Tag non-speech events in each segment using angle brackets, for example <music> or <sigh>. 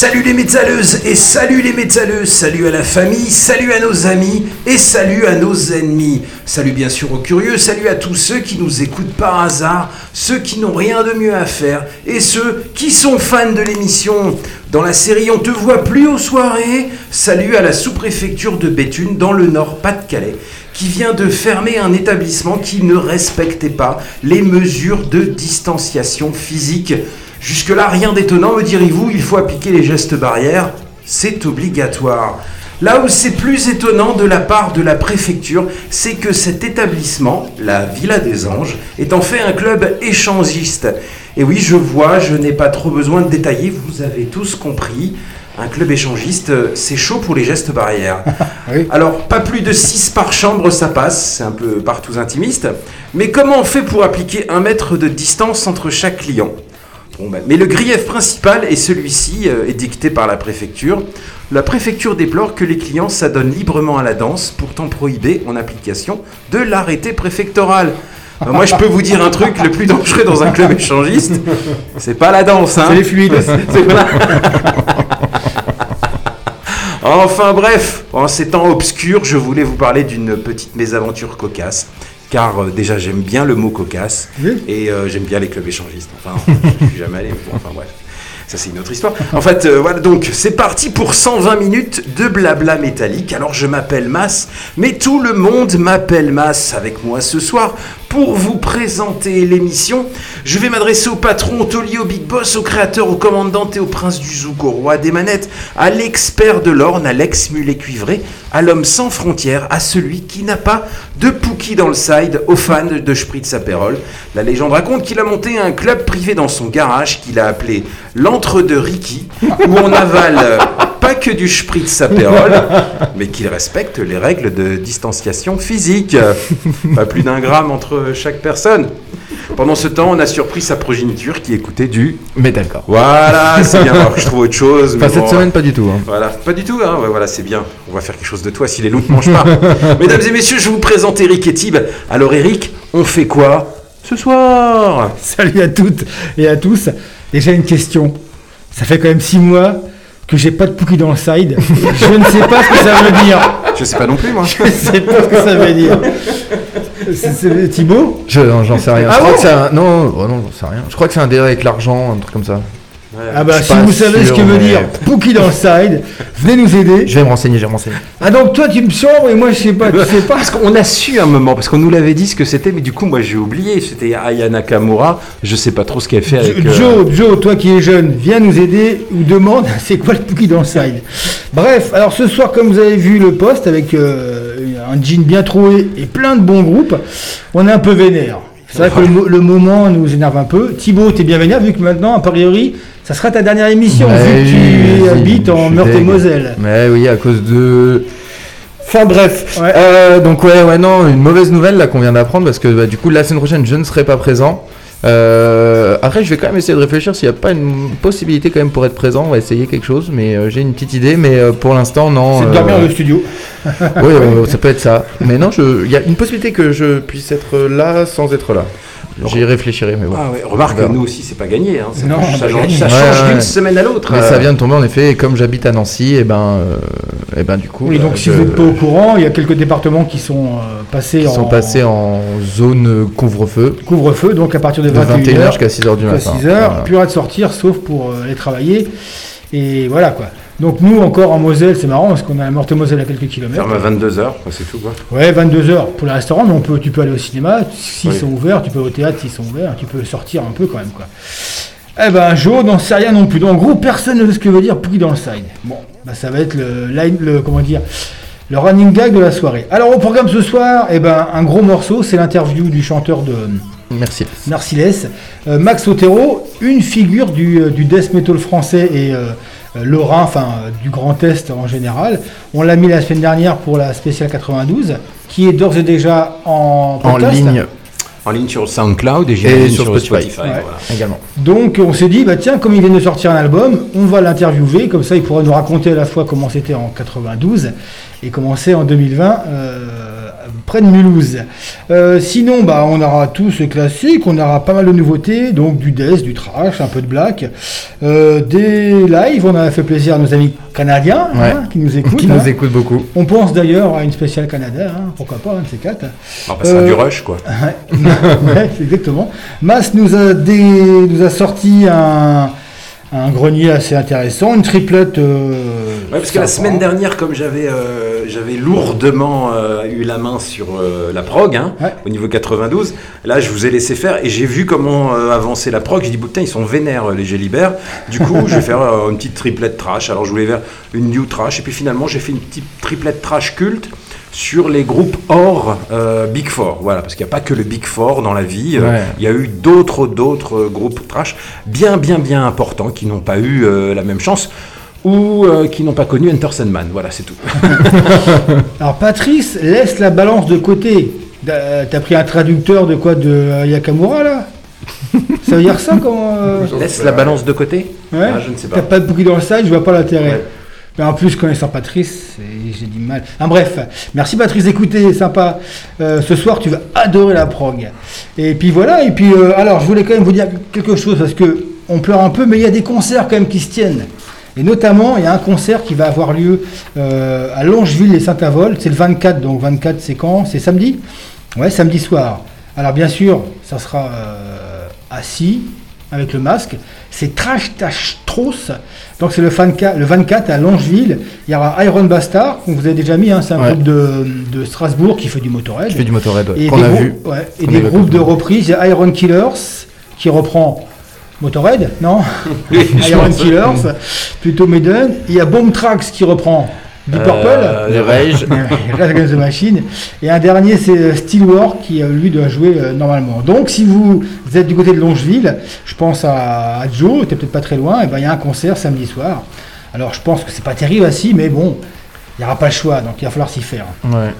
Salut les métalleuses et salut les métalleux, salut à la famille, salut à nos amis et salut à nos ennemis. Salut bien sûr aux curieux, salut à tous ceux qui nous écoutent par hasard, ceux qui n'ont rien de mieux à faire et ceux qui sont fans de l'émission. Dans la série On te voit plus aux soirées, salut à la sous-préfecture de Béthune dans le nord Pas-de-Calais qui vient de fermer un établissement qui ne respectait pas les mesures de distanciation physique. Jusque-là, rien d'étonnant, me direz-vous, il faut appliquer les gestes barrières, c'est obligatoire. Là où c'est plus étonnant de la part de la préfecture, c'est que cet établissement, la Villa des Anges, est en fait un club échangiste. Et oui, je vois, je n'ai pas trop besoin de détailler, vous avez tous compris. Un club échangiste, euh, c'est chaud pour les gestes barrières. <laughs> Alors, pas plus de 6 par chambre, ça passe, c'est un peu partout intimiste. Mais comment on fait pour appliquer un mètre de distance entre chaque client Bon, ben, mais le grief principal, et celui-ci euh, est dicté par la préfecture, la préfecture déplore que les clients s'adonnent librement à la danse, pourtant prohibée en application de l'arrêté préfectoral. Ben, moi, je peux vous dire un truc, le plus dangereux dans un club échangiste, c'est pas la danse. Hein. C'est les fluides. <laughs> Pas- Enfin bref, en ces temps obscurs, je voulais vous parler d'une petite mésaventure cocasse. Car euh, déjà j'aime bien le mot cocasse Oui. et euh, j'aime bien les clubs échangistes. Enfin, <laughs> je suis jamais allé, mais bon, enfin bref. Ça c'est une autre histoire. En fait, euh, voilà donc c'est parti pour 120 minutes de blabla métallique. Alors je m'appelle Mas, mais tout le monde m'appelle Mas avec moi ce soir pour vous présenter l'émission. Je vais m'adresser au patron, au taulier, au big boss, au créateur, au commandant et au prince du zouk, au roi des manettes, à l'expert de l'orne, à l'ex-mulet cuivré, à l'homme sans frontières, à celui qui n'a pas de Pookie dans le side, aux fans de Spritz Aperol. La légende raconte qu'il a monté un club privé dans son garage qu'il a appelé l'entre de Ricky, où on avale pas que du Spritz Aperol, mais qu'il respecte les règles de distanciation physique. Pas plus d'un gramme entre chaque personne. Pendant ce temps, on a surpris sa progéniture qui écoutait du. Metalcore. Voilà, c'est bien. Alors que je trouve autre chose. mais Enfin, cette bon, semaine, pas du tout. hein. voilà, pas du tout, hein. Ouais, voilà, c'est bien. On va faire quelque chose de toi si les loups ne mangent pas. <laughs> Mesdames et messieurs, je vous présente Eric et Tib. Alors, Eric, on fait quoi ce soir? Salut à toutes et à tous. Déjà une question. Ça fait quand même six mois que j'ai pas de Pookie dans le side. Je ne sais pas ce que ça veut dire. Je sais pas non plus, moi. Je ne sais pas ce que ça veut dire. C'est- Thibaut? J'en sais rien. Ah je crois bon? que c'est un... Non, oh non, j'en sais rien. Je crois que c'est un délai avec l'argent, un truc comme ça. Ah bah si vous savez ce que veut mais- dire Pookie dans le side, venez nous aider. Je vais me renseigner, je vais me renseigner. Ah donc toi tu me chambres et moi je sais pas, tu sais pas. Parce qu'on a su un moment, parce qu'on nous l'avait dit ce que c'était, mais du coup, moi, j'ai oublié. C'était Aya Nakamura. Je sais pas trop ce qu'elle fait avec. euh, Joe, Joe, toi qui es jeune, viens nous aider ou demande <laughs> c'est quoi le Pookie dans le side? Bref, alors ce soir, comme vous avez vu le poste avec euh, un jean bien troué et plein de bons groupes, on est un peu vénère. C'est vrai que le moment nous énerve un peu. Thibaut, t'es bien vénère vu que maintenant, a priori, ça sera ta dernière émission Ouais, vu que tu habites en suis Meurthe et deg. Moselle. Mais oui, à cause de. Enfin bref. Ouais. Euh, donc ouais, ouais, non, une mauvaise nouvelle là qu'on vient d'apprendre parce que bah, du coup la semaine prochaine je ne serai pas présent. Euh, après, je vais quand même essayer de réfléchir s'il n'y a pas une possibilité quand même pour être présent. On va essayer quelque chose, mais euh, j'ai une petite idée. Mais pour l'instant, non. C'est de dormir dans le studio. Oui, euh, <laughs> ça peut être ça. Mais non, il y a une possibilité que je puisse être là sans être là. J'y réfléchirai, mais bon. Ah ouais, remarque, nous aussi, c'est pas gagné. hein. Ça, Non, ça pas change, gagné. ça Ouais, change ouais. d'une semaine à l'autre. Mais Euh, ça vient de tomber en effet, et comme j'habite à Nancy, et ben, euh, et ben du coup. Oui, bah, donc si je- vous n'êtes pas au courant, il y a quelques départements qui sont euh, passés Ils en sont passés en zone euh, couvre-feu couvre-feu, donc à partir de de 21h 21h jusqu'à 6h du matin. 6h, Voilà. plus rien de sortir sauf pour euh, aller travailler. Et voilà quoi. Donc nous encore en Moselle, c'est marrant parce qu'on a la Morte Moselle à quelques kilomètres. Ferme à 22h, c'est tout quoi. Ouais, 22h pour les restaurants, mais on peut, tu peux aller au cinéma, s'ils Oui. sont ouverts, tu peux au théâtre s'ils sont ouverts, tu peux sortir un peu quand même quoi. Eh ben Joe n'en sait rien non plus. Donc en gros, personne ne sait ce que veut dire Pookie dans le side. Bon, bah, ça va être le, line- le comment dire le running gag de la soirée. Alors au programme ce soir, eh ben un gros morceau, c'est l'interview du chanteur de Merci. Euh, Max Otero, une figure du, euh, du death metal français et euh, lorrain, enfin euh, du Grand Est en général. On l'a mis la semaine dernière pour la spéciale 92, qui est d'ores et déjà en, En podcast. ligne En ligne sur SoundCloud et, sur sur Spotify. Spotify. Ouais. voilà. également. Donc on s'est dit, bah tiens, comme il vient de sortir un album, on va l'interviewer, comme ça il pourra nous raconter à la fois comment c'était en 92 et comment c'est en 2020 euh, près de Mulhouse. Euh, sinon, bah, on aura tout ce classique, on aura pas mal de nouveautés, donc du death, du trash, un peu de black, euh, des lives, on a fait plaisir à nos amis canadiens hein, qui nous écoutent. <laughs> Qui hein. nous écoute beaucoup. On pense d'ailleurs à une spéciale Canada, hein, pourquoi pas, un de ces quatre. On passera Euh, du rush quoi. <laughs> Ouais, exactement. Mas nous a, dé- nous a sorti un, un grenier assez intéressant, une triplette. Ouais, parce que la semaine dernière, comme j'avais euh, j'avais lourdement euh, eu la main sur euh, la prog, hein, Ouais. au niveau 92, là je vous ai laissé faire et j'ai vu comment euh, avancer la prog. J'ai dit, putain, ils sont vénères les Gélibert. Du coup, je vais faire euh, une petite triplette trash. Alors je voulais faire une new trash et puis finalement j'ai fait une petite triplette trash culte sur les groupes hors euh, Big Four. Voilà, parce qu'il n'y a pas que le Big Four dans la vie. euh, Ouais. Il y a eu d'autres d'autres groupes trash bien bien bien importants qui n'ont pas eu euh, la même chance ou euh, qui n'ont pas connu Enter Sandman. Voilà, c'est tout. <laughs> Alors Patrice laisse la balance de côté. T'as pris un traducteur de quoi De euh, Yakamura là? Ça veut dire ça comment euh, Laisse la balance de côté? Ouais Ah, je ne sais T'as pas. pas de bouquet dans le side, je vois pas l'intérêt. Ouais. Mais en plus, connaissant Patrice, j'ai du mal. Ah, bref, merci Patrice, écoutez, sympa. Euh, ce soir, tu vas adorer la prog. Et puis voilà, et puis euh, alors, je voulais quand même vous dire quelque chose parce que on pleure un peu, mais il y a des concerts quand même qui se tiennent. Et notamment, il y a un concert qui va avoir lieu euh, à Longeville et Saint-Avold. C'est le 24, donc 24, c'est quand? C'est samedi? Ouais, samedi soir. Alors bien sûr, ça sera euh, assis avec le masque. C'est Trash Tash Tross. Donc c'est le, 24 le 24 à Longeville. Il y aura Iron Bastard, qu'on vous avez déjà mis. hein, c'est un Ouais. groupe de, de Strasbourg qui fait du Motorhead. Je fais du Motorhead, qu'on des a vu. ouais, et des a groupes de reprises. Il y a Iron Killers qui reprend Motorhead, non <laughs> Iron Killers, plutôt Maiden. Il y a Bomb Tracks qui reprend Deep Purple. Euh, Les Rage. <laughs> Rage Against the Machine. Et un dernier, c'est Steelwork qui, euh, lui, doit jouer euh, normalement. Donc, si vous, vous êtes du côté de Longeville, je pense à, à Joe, t'es peut-être pas très loin, et ben il y a un concert samedi soir. Alors, je pense que c'est pas terrible assis, mais bon, il n'y aura pas le choix, donc il va falloir s'y faire. Ouais.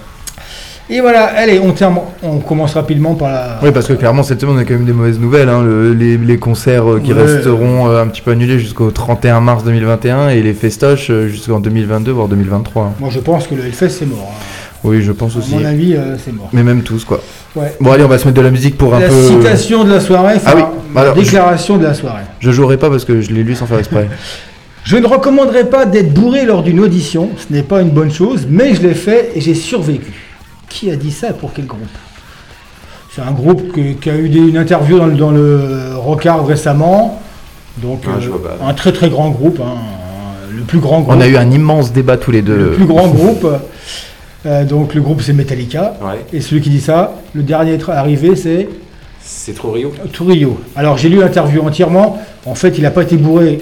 Et voilà, allez, on, termine- on commence rapidement par la. Oui, parce que clairement, cette semaine, on a quand même des mauvaises nouvelles. hein. Le- les, les concerts euh, qui Ouais. resteront euh, un petit peu annulés jusqu'au 31 mars 2021 et les festoches euh, jusqu'en 2022, voire 2023. hein. Moi, je pense que le Hellfest, c'est mort. hein. Oui, je pense À aussi. mon avis, c'est mort. Mais même tous, quoi. Ouais. Bon, allez, on va se mettre de la musique pour un La peu. citation de la soirée, enfin, Ah oui, la je- déclaration de la soirée. Je jouerai pas parce que je l'ai lu sans faire exprès. <laughs> Je ne recommanderais pas d'être bourré lors d'une audition, ce n'est pas une bonne chose, mais je l'ai fait et j'ai survécu. Qui a dit ça et pour quel groupe C'est un groupe que- qui a eu des- une interview dans le, dans le Rockard récemment, donc Ah, euh, un très très grand groupe, hein, le plus grand groupe. on a eu un immense débat tous les le deux. plus grand groupe. Euh, donc le groupe c'est Metallica. Ouais, Et celui qui dit ça, le dernier arrivé c'est c'est trop Rio. Tourillo. Alors j'ai lu l'interview entièrement. En fait, il n'a pas été bourré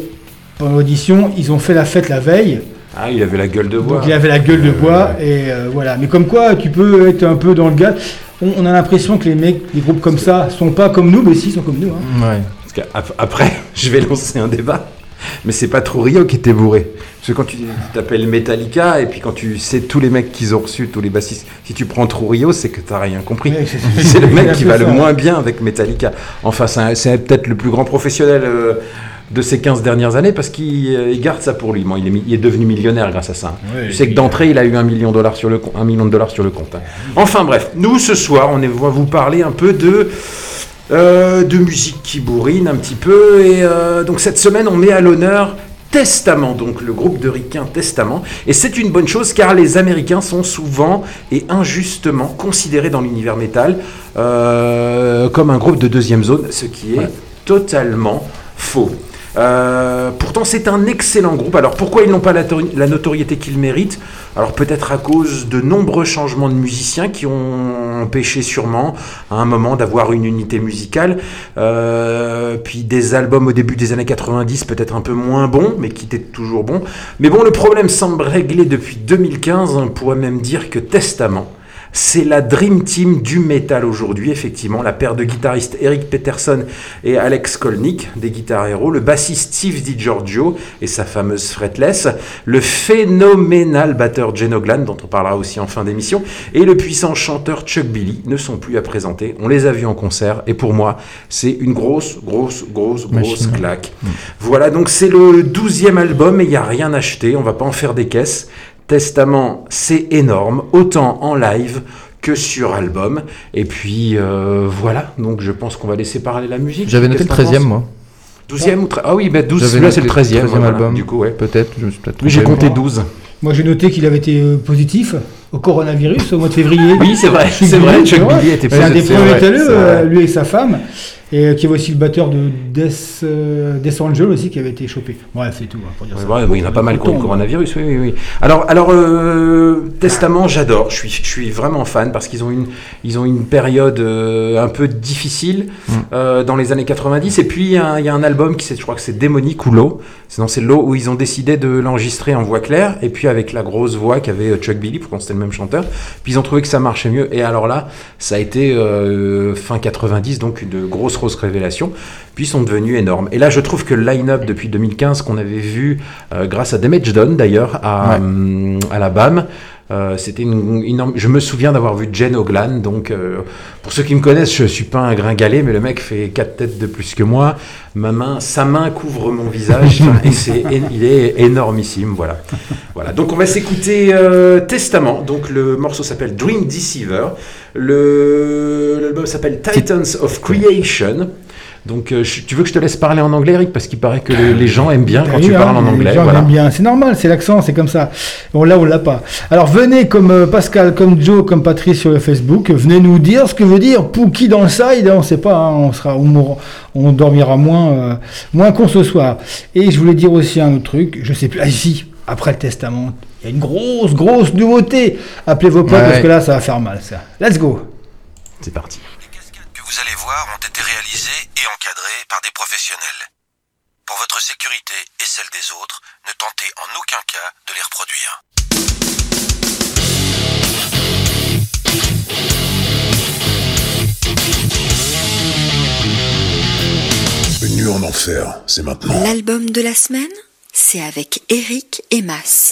pendant l'audition. Ils ont fait la fête la veille. Ah, il avait la gueule de bois. Donc il avait la gueule de bois et euh, voilà. Mais comme quoi, tu peux être un peu dans le gars. On, on a l'impression que les mecs, des groupes comme ça, sont pas comme nous, mais si, ils sont comme nous. hein. Ouais. Parce qu'après, <laughs> je vais lancer un débat. Mais c'est pas trop Rio qui était bourré. Parce que quand tu t'appelles Metallica, et puis quand tu sais tous les mecs qu'ils ont reçus, tous les bassistes, si tu prends True Rio, c'est que t'as rien compris. Ouais, c'est- le mec qui va le moins bien avec Metallica. Enfin, c'est peut-être le plus grand professionnel euh, de ces 15 dernières années parce qu'il euh, garde ça pour lui. Bon, il, est, mi- il est devenu millionnaire grâce à ça. Et sais que d'entrée, il a eu un million, de dollars sur le, com- un million de dollars sur le compte. hein. Enfin bref, nous ce soir, on va vous parler un peu de euh, de musique qui bourrine un petit peu. Et euh, donc cette semaine, on met à l'honneur Testament, donc le groupe de ricains Testament. Et c'est une bonne chose car les Américains sont souvent et injustement considérés dans l'univers métal euh, comme un groupe de deuxième zone, ce qui est Ouais. totalement faux. Euh, pourtant, c'est un excellent groupe. Alors, pourquoi ils n'ont pas la, tori- la notoriété qu'ils méritent? Alors, peut-être à cause de nombreux changements de musiciens qui ont empêché sûrement à un moment d'avoir une unité musicale. Euh, puis des albums au début des années 90, peut-être un peu moins bons, mais qui étaient toujours bons. Mais bon, le problème semble réglé depuis 2015. On pourrait même dire que Testament c'est la Dream Team du métal aujourd'hui, effectivement. La paire de guitaristes Eric Peterson et Alex Kolnick, des guitares héros. Le bassiste Steve DiGiorgio et sa fameuse fretless. Le phénoménal batteur Geno Glan, dont on parlera aussi en fin d'émission. Et le puissant chanteur Chuck Billy ne sont plus à présenter. On les a vus en concert. Et pour moi, c'est une grosse, grosse, grosse, grosse Machine. claque. Voilà, donc c'est le douzième album et il n'y a rien acheté. On va pas en faire des caisses. Testament, c'est énorme, autant en live que sur album. Et puis euh, voilà, donc je pense qu'on va laisser parler la musique. J'avais noté le Qu'est-ce que t'en 13 e penses moi. 12e ou 13 Ah oui, bah 12, J'avais celui-là noté c'est le 13e. 13e voilà, album. Du coup, ouais. Peut-être, je me suis peut-être Oui, j'ai compté moi. 12. Moi, j'ai noté qu'il avait été euh, positif au coronavirus au mois de février. Oui, c'est vrai, c'est vrai, Chuck. Billy était C'est un des positif, premiers vrai, euh, c'est vrai. lui et sa femme. Et euh, qui avait aussi le batteur de Death, euh, Death Angel aussi qui avait été chopé. Bref, c'est tout. hein, pour dire Ouais, ça. ouais, oui, il y en a pas mal ont le coronavirus, oui, oui, oui. Alors, alors euh, Testament, j'adore. Je suis, je suis vraiment fan parce qu'ils ont une, ils ont une période euh, un peu difficile Mm. euh, dans les années 90. Et puis, il y, a un- il y a un album qui, c'est- je crois que c'est Démonique ou L'eau. Sinon, c'est L'eau où ils ont décidé de l'enregistrer en voix claire et puis avec la grosse voix qu'avait Chuck Billy, pourtant c'était le même chanteur. Puis ils ont trouvé que ça marchait mieux. Et alors là, ça a été euh, fin 90, donc une grosse, grosse révélation. Puis sont devenus énormes. Et là, je trouve que le line-up depuis 2015 qu'on avait vu euh, grâce à Damage Done d'ailleurs à, Ouais. hum, à la BAM. Euh, c'était une, énorme. Je me souviens d'avoir vu Jen Oglan. Donc, euh, pour ceux qui me connaissent, je suis pas un gringalet, mais le mec fait quatre têtes de plus que moi. Ma main, sa main couvre mon visage. <laughs> Et c'est, il est énormissime. Voilà. Voilà. Donc, on va s'écouter euh, Testament. Donc, le morceau s'appelle Dream Deceiver. Le, l'album s'appelle Titans of Creation. Donc, euh, tu veux que je te laisse parler en anglais, Eric? Parce qu'il paraît que les, les gens aiment bien quand Oui, tu hein, parles en les anglais. gens Voilà. aiment bien, c'est normal, c'est l'accent, c'est comme ça. Bon, là, on l'a pas. Alors, venez comme euh, Pascal, comme Joe, comme Patrice sur le Facebook, venez nous dire ce que veut dire Pookie dans le side. On sait pas, hein, on sera, on, mourra- on dormira moins, euh, moins qu'on ce soir. Et je voulais dire aussi un autre truc, je sais plus. Ah, si, après le testament, il y a une grosse, grosse nouveauté. Appelez vos potes Ouais. parce que là, ça va faire mal, ça. Let's go. C'est parti. Les cascades que vous allez voir et encadrées par des professionnels. Pour votre sécurité et celle des autres, ne tentez en aucun cas de les reproduire. Une nuit en enfer, c'est maintenant. L'album de la semaine, c'est avec Eric et Mas.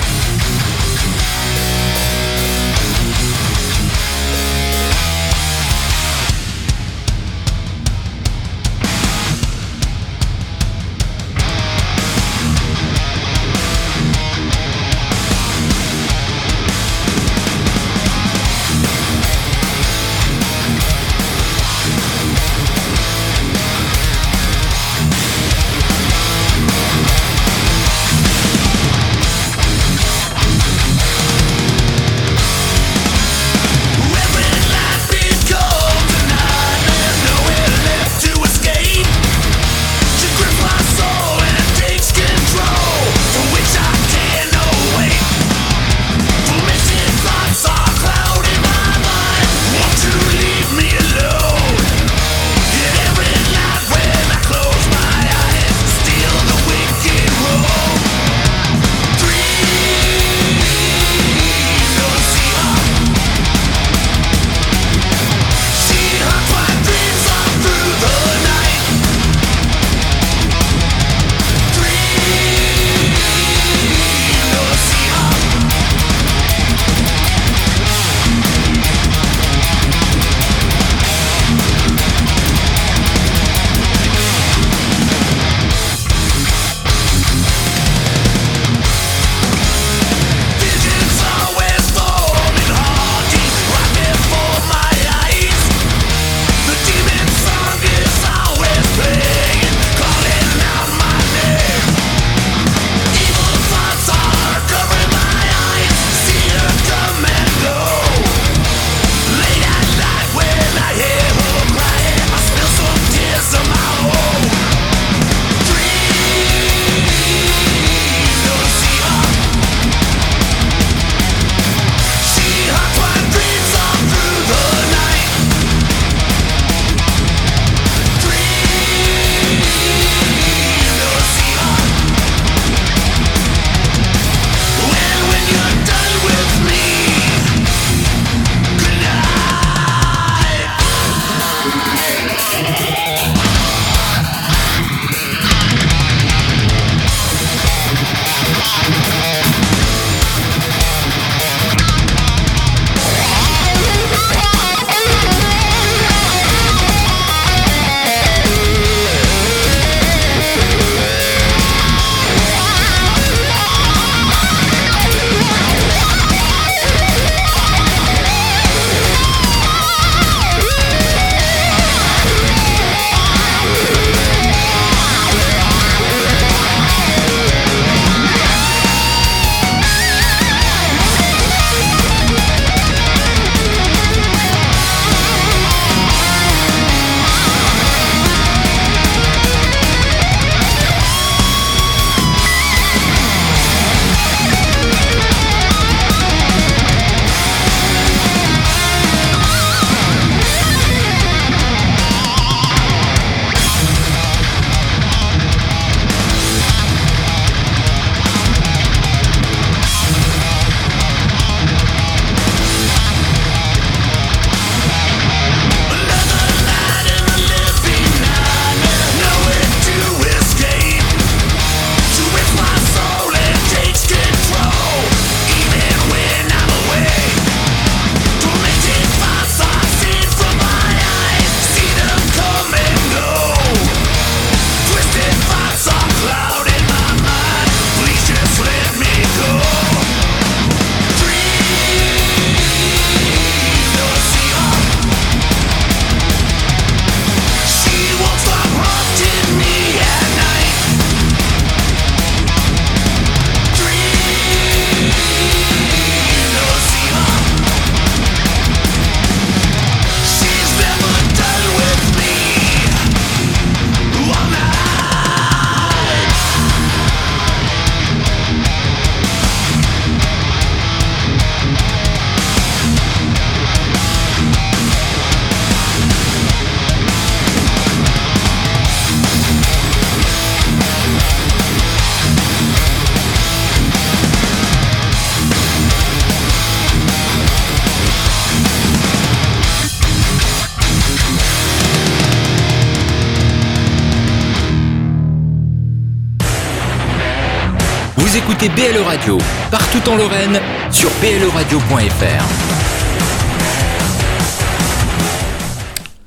Écoutez BLE Radio, partout en Lorraine, sur bleradio.fr.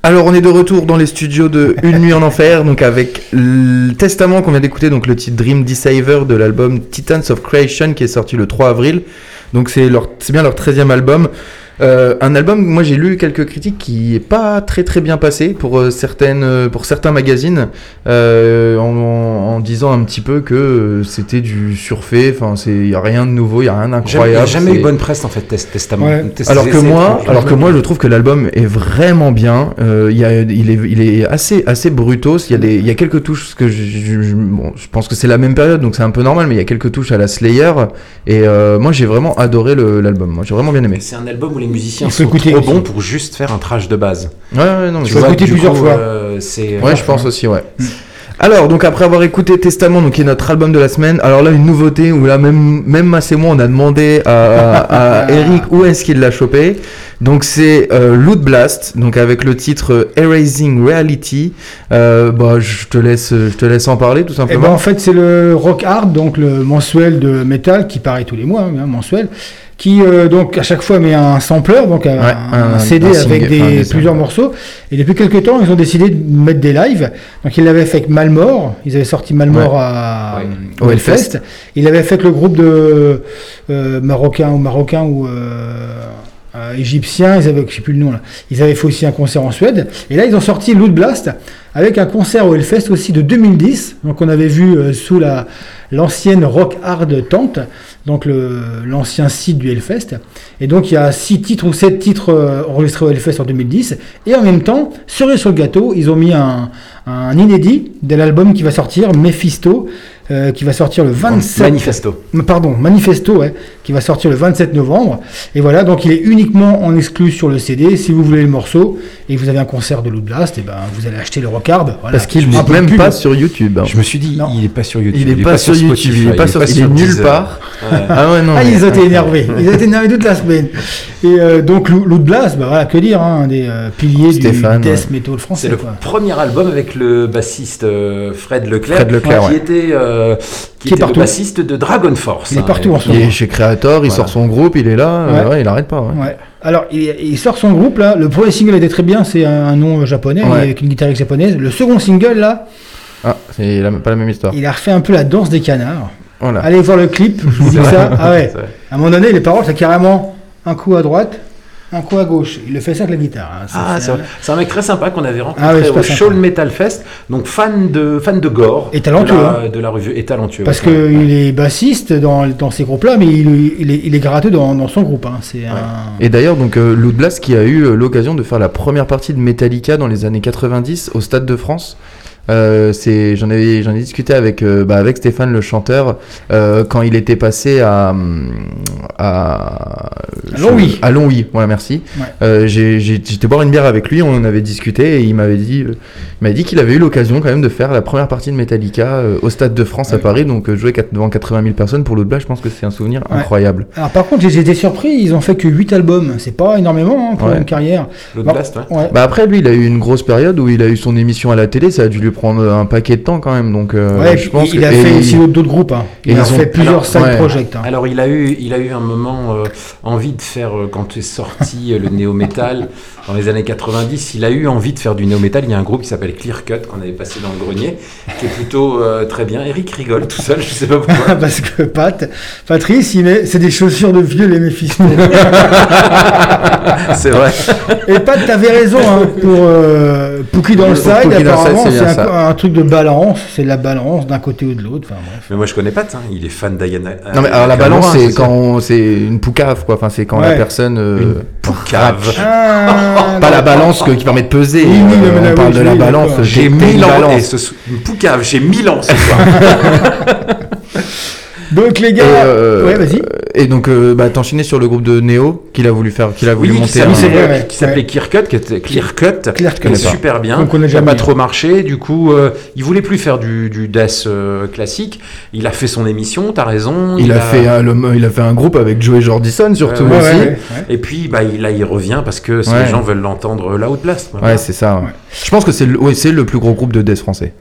Alors on est de retour dans les studios de Une nuit en enfer, donc avec le Testament qu'on vient d'écouter, donc le titre Dream Deceiver de l'album Titans of Creation qui est sorti le 3 avril. Donc c'est bien leur 13e album. Euh, un album, moi j'ai lu quelques critiques qui est pas très très bien passé pour euh, certaines, euh, pour certains magazines, euh, en, en disant un petit peu que c'était du surfait. Enfin, c'est y a rien de nouveau, il y a rien Jamais, il n'y d'incroyable. a jamais c'est- eu bonne presse en fait, Test- Testament. Ouais. Test- alors que moi, alors que moi, je trouve que l'album est vraiment bien. Euh, il y a, il est, il est assez, assez brutos. Il y a des, il y a quelques touches que je, je, je- bon, je pense que c'est la même période, donc c'est un peu normal, mais il y a quelques touches à la Slayer. Et euh, moi, j'ai vraiment adoré l'album. Moi, j'ai vraiment bien aimé. C'est un album où les musiciens Il faut sont écouter trop bons pour juste faire un trash de base. Ouais, ouais, non, mais Tu faut écouter du plusieurs coup, fois. euh, c'est Ouais, je pense aussi, ouais. Alors, donc après avoir écouté Testament, donc qui est notre album de la semaine, alors là une nouveauté où là même même Mass et moi on a demandé à, à, <laughs> Eric où est-ce qu'il l'a chopé. Donc c'est euh, Loot Blast, donc avec le titre euh, Erasing Reality. Euh, bah je te laisse je te laisse en parler tout Eh ben, simplement. en fait, c'est le Rock Hard, donc le mensuel de métal qui paraît tous les mois, hein, mensuel, qui euh, donc à chaque fois met un sampler, donc un, Ouais, un un- CD un avec des, enfin, des plusieurs morceaux. Et depuis quelques temps, ils ont décidé de mettre des lives. Donc ils l'avaient fait avec Malmort, ils avaient sorti Malmort à Ouais. au Hellfest. Ils avaient fait avec le groupe de euh, marocains ou marocains ou euh, euh, ils avaient, je sais plus le nom là. Ils avaient fait aussi un concert en Suède. Et là, ils ont sorti Loot Blast avec un concert au Hellfest aussi de 2010. Donc, on avait vu euh, sous la l'ancienne Rock Hard Tente, donc l'ancien site du Hellfest. Et donc, il y a six titres ou sept titres euh, enregistrés au Hellfest en 2010. Et en même temps, cerise sur le gâteau, ils ont mis un, un inédit de l'album qui va sortir, Mephisto, euh, qui va sortir le 27 Manifesto. Pardon, Manifesto, ouais, qui va sortir le 27 novembre. Et voilà, donc il est uniquement en exclu sur le CD. Si vous voulez le morceau et que vous avez un concert de Loot Blast, et ben vous allez acheter le Rockard. Voilà. Parce qu'il n'est même pas sur YouTube. hein. Je me suis dit, Non. il est pas sur YouTube. Il est pas sur YouTube, il est pas sur, il est nulle part. Ouais. Ah ouais non. Ah, mais- ils ont été énervés. Ils ont été énervés toute la semaine. Et euh, donc Lo- Loot Blast, bah voilà, que dire, hein, un des euh, piliers Stéphane, du ouais. death metal français. C'est le quoi. premier album avec le bassiste euh, Fred Leclerc, Fred Leclerc, qui ouais. était, euh, qui Qui est était le partout. bassiste de Dragon Force. Il est hein, partout en ce Il moment. est chez Creator, il Voilà. sort son groupe, il est là, euh, Ouais. ouais, il arrête pas. ouais. Ouais. Alors, il, il sort son groupe là. Le premier single était très bien, c'est un, un nom japonais Ouais. avec une guitare japonaise. Le second single là, Ah, c'est la- pas la même histoire. il a refait un peu la danse des canards. Voilà. Allez voir le clip, je vous dis <laughs> ça. Ah ouais. À un moment donné, les paroles, c'est carrément un coup à droite, un coup à gauche. Il le fait ça avec la guitare. hein. Ah, c'est un mec très sympa qu'on avait rencontré Ah ouais, au. Show Metal Fest. Donc fan de fan de gore. Et talentueux, De la, hein. de la revue et talentueux. Parce ouais. qu'il est bassiste dans, dans ces groupes-là, mais il, il est, il est gratteux dans, dans son groupe. hein. C'est un... Et d'ailleurs, donc euh, Blast qui a eu euh, l'occasion de faire la première partie de Metallica dans les années 90 au Stade de France. Euh, c'est, j'en ai, j'en ai discuté avec, euh, bah, avec Stéphane le chanteur euh, quand il était passé à, à, À Longwy. à Longwy, voilà, merci. Ouais. Euh, j'ai, j'étais boire une bière avec lui, on en avait discuté et il m'avait dit, euh, il m'a dit qu'il avait eu l'occasion quand même de faire la première partie de Metallica euh, au Stade de France à. Paris, donc jouer devant 80 000 personnes pour Loot Blast, je pense que c'est un souvenir Ouais. incroyable. Alors par contre, j'ai été surpris, ils ont fait que 8 albums. C'est pas énormément hein, pour Ouais. une carrière. L'autre Bon, Blast, ouais. ouais. Bah après lui il a eu une grosse période où il a eu son émission à la télé, ça a dû lui prendre un paquet de temps quand même donc euh, Ouais, je pense il que- a fait aussi d'autres groupes. hein. et Il a ont- fait plusieurs alors, side ouais. projects. hein. Alors il a eu, il a eu un moment euh, envie de faire euh, quand est sorti euh, le néo metal dans les années 90. Il a eu envie de faire du néo metal. Il y a un groupe qui s'appelle Clear Cut qu'on avait passé dans le grenier, qui est plutôt euh, très bien. Eric rigole tout seul, je sais pas pourquoi. <laughs> Parce que Pat, Patrice, il met, c'est des chaussures de vieux les Méphisto. <laughs> C'est vrai. Et Pat, t'avais raison hein, pour euh, Pookie dans le side. Pookie dans le Apparemment, side, c'est c'est bien un, un truc de balance. C'est de la balance d'un côté ou de l'autre. Enfin bref. Mais moi je connais pas. hein. Il est fan d'Ayana. Non mais alors la balance c'est quand on- c'est une poucave quoi, enfin c'est quand la personne euh, Poucave. Ah, pas non. la balance que- qui permet de peser, Oui, oui, euh, on parle oui, de la balance. J'ai 1000 ans. Et ce, une poucave, j'ai 1000 ans ce soir. <laughs> Donc les Et, gars, euh, ouais, vas-y. Et donc, euh, bah, t'enchaînais sur le groupe de Néo qu'il a voulu faire, qu'il a voulu Oui, qui monter. s'appelait- ouais. qui s'appelait Clear Cut, qui était Clear Cut, Clear qui Cut. est pas. super bien. Qui n'a jamais, pas hein. trop marché. Du coup, euh, il voulait plus faire du, du death euh, classique. Il a fait son émission. T'as raison. Il, a fait un, le- il a fait un groupe avec Joey Jordison surtout Ouais, Ouais, aussi. ouais, Ouais, ouais, ouais. Et puis, bah, là, il revient parce que Ouais. les gens veulent l'entendre là haut de place. quoi. c'est ça. ouais. Ouais. Je pense que c'est le, ouais, c'est le plus gros groupe de death français.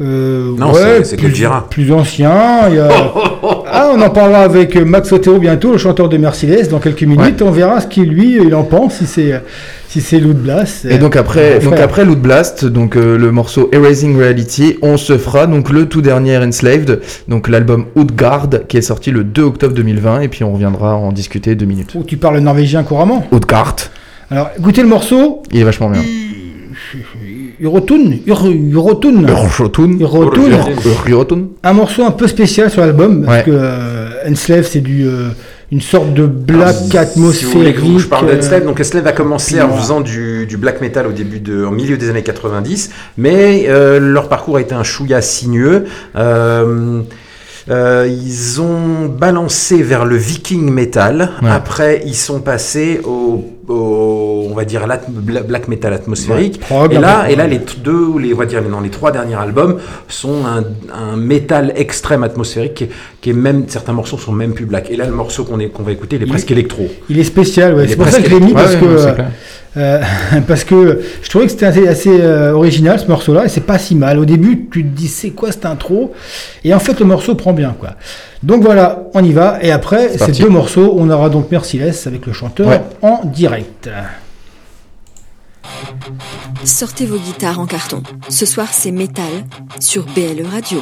Euh, Non, ouais, c'est- plus, plus ancien. il y a- <laughs> Ah, on en parlera avec Max Otero bientôt, le chanteur de Merciless, dans quelques minutes. On verra ce qu'il lui il en pense, si c'est si c'est Loot Blast. Et donc après, Euh, donc frère. après Loot Blast, donc euh, le morceau Erasing Reality, on se fera donc le tout dernier Enslaved, donc l'album Outgard qui est sorti le 2 octobre 2020 et puis on reviendra en discuter deux minutes. Oh, tu parles norvégien couramment? Outgard, Alors, écoutez le morceau. il est vachement bien. Eurotune. Ur- Eurotune. Eurotune. Eurotune. Eurotune. Un morceau un peu spécial sur l'album, parce Ouais. que euh, Enslave, c'est du euh, une sorte de black Si vous voulez atmosphérique. que je parle euh, d'Enslave, donc Enslave a commencé en faisant du, du black metal au début de, au milieu des années 90, mais euh, leur parcours a été un chouïa sinueux. Euh, euh, ils ont balancé vers le viking metal. Ouais. Après, ils sont passés au, au- on va dire, black metal atmosphérique. Ouais, et là, et là, les deux, ou les, on va dire, non, les trois derniers albums sont un, un métal extrême atmosphérique qui est, qui est même, certains morceaux sont même plus black. Et là, le morceau qu'on va écouter, il est Il- presque électro. Il est spécial, ouais. C'est pour ça que je l'ai mis parce ouais, que euh, euh, <laughs> parce que je trouvais que c'était assez, assez, euh, original ce morceau-là et c'est pas si mal. Au début, tu te dis c'est quoi cette intro? Et en fait le morceau prend bien quoi. Donc voilà, on y va et après ces parti. deux morceaux, on aura donc Merciless avec le chanteur Ouais. en direct. Sortez vos guitares en carton. Ce soir, c'est métal sur BLE Radio.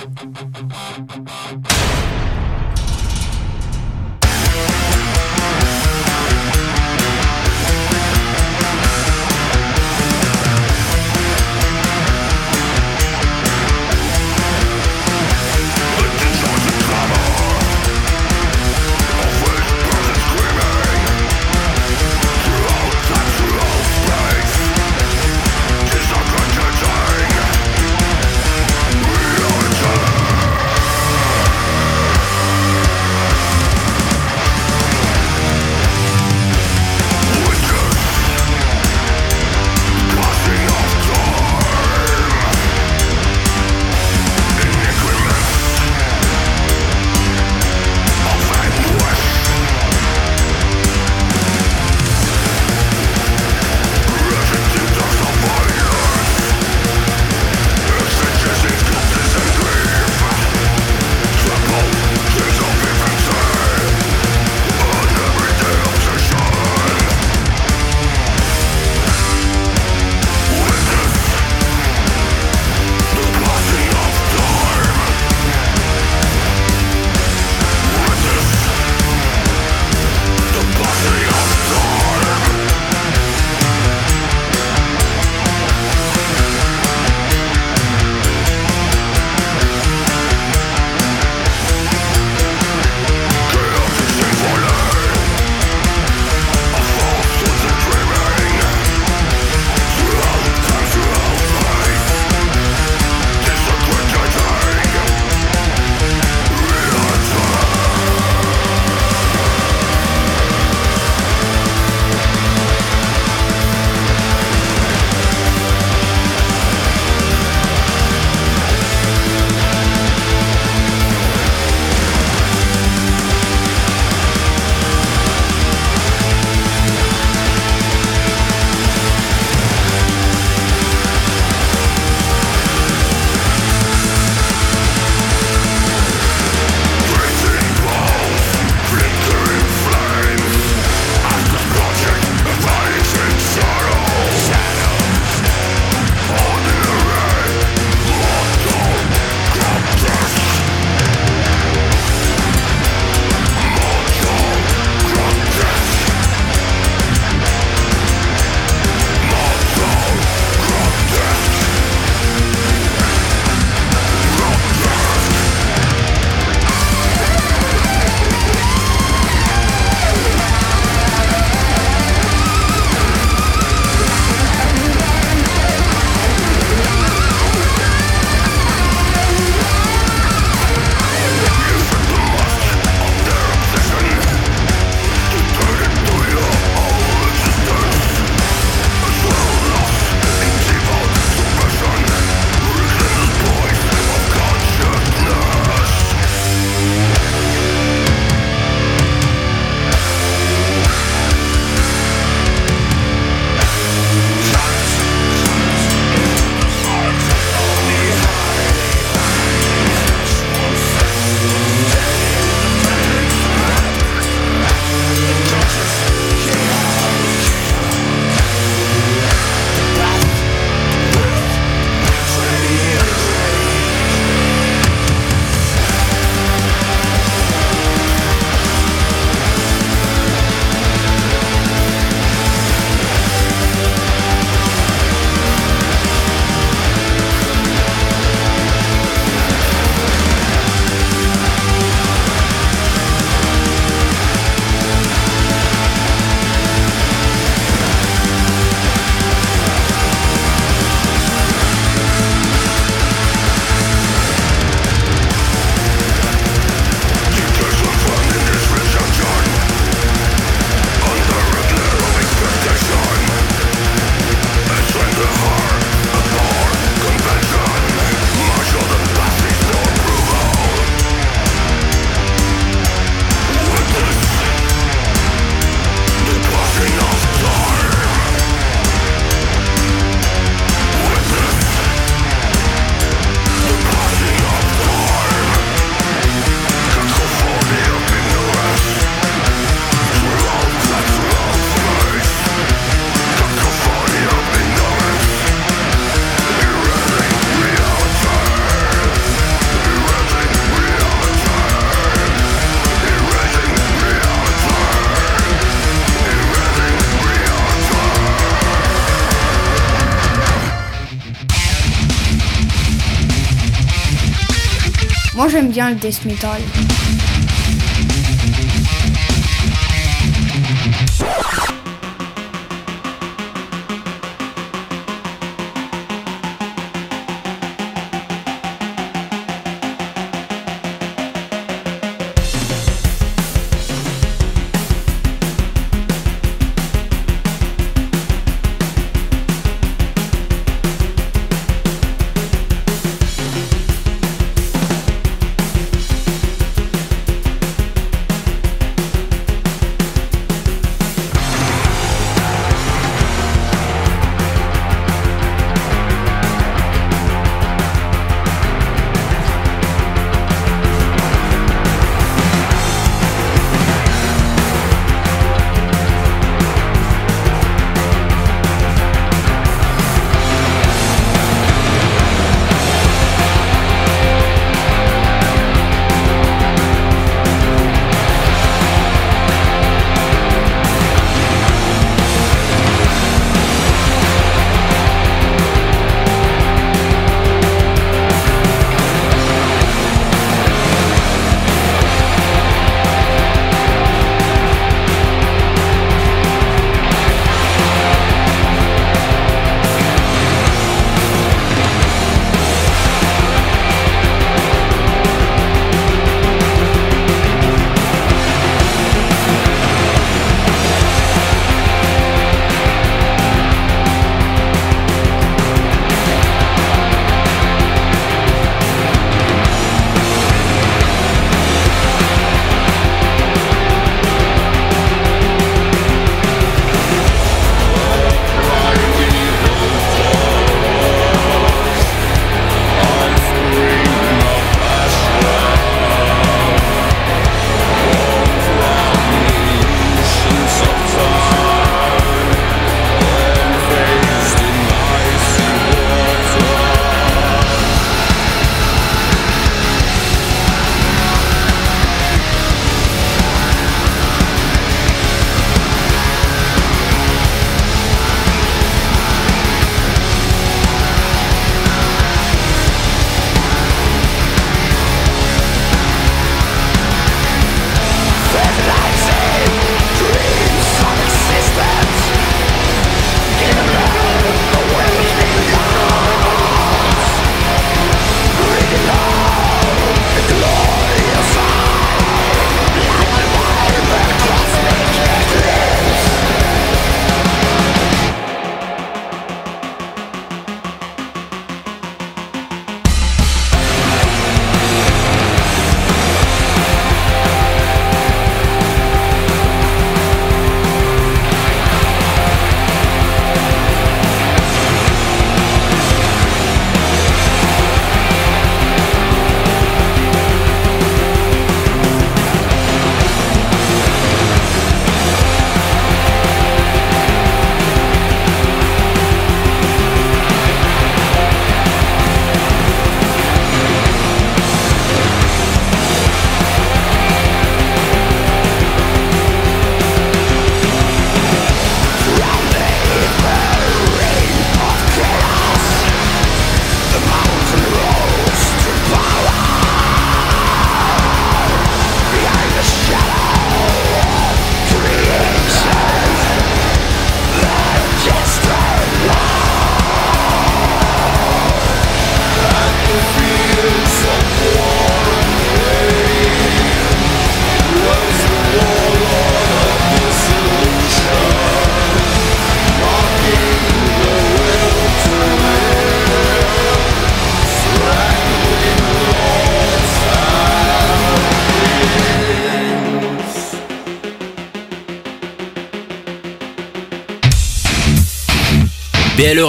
janë Jan Desmital.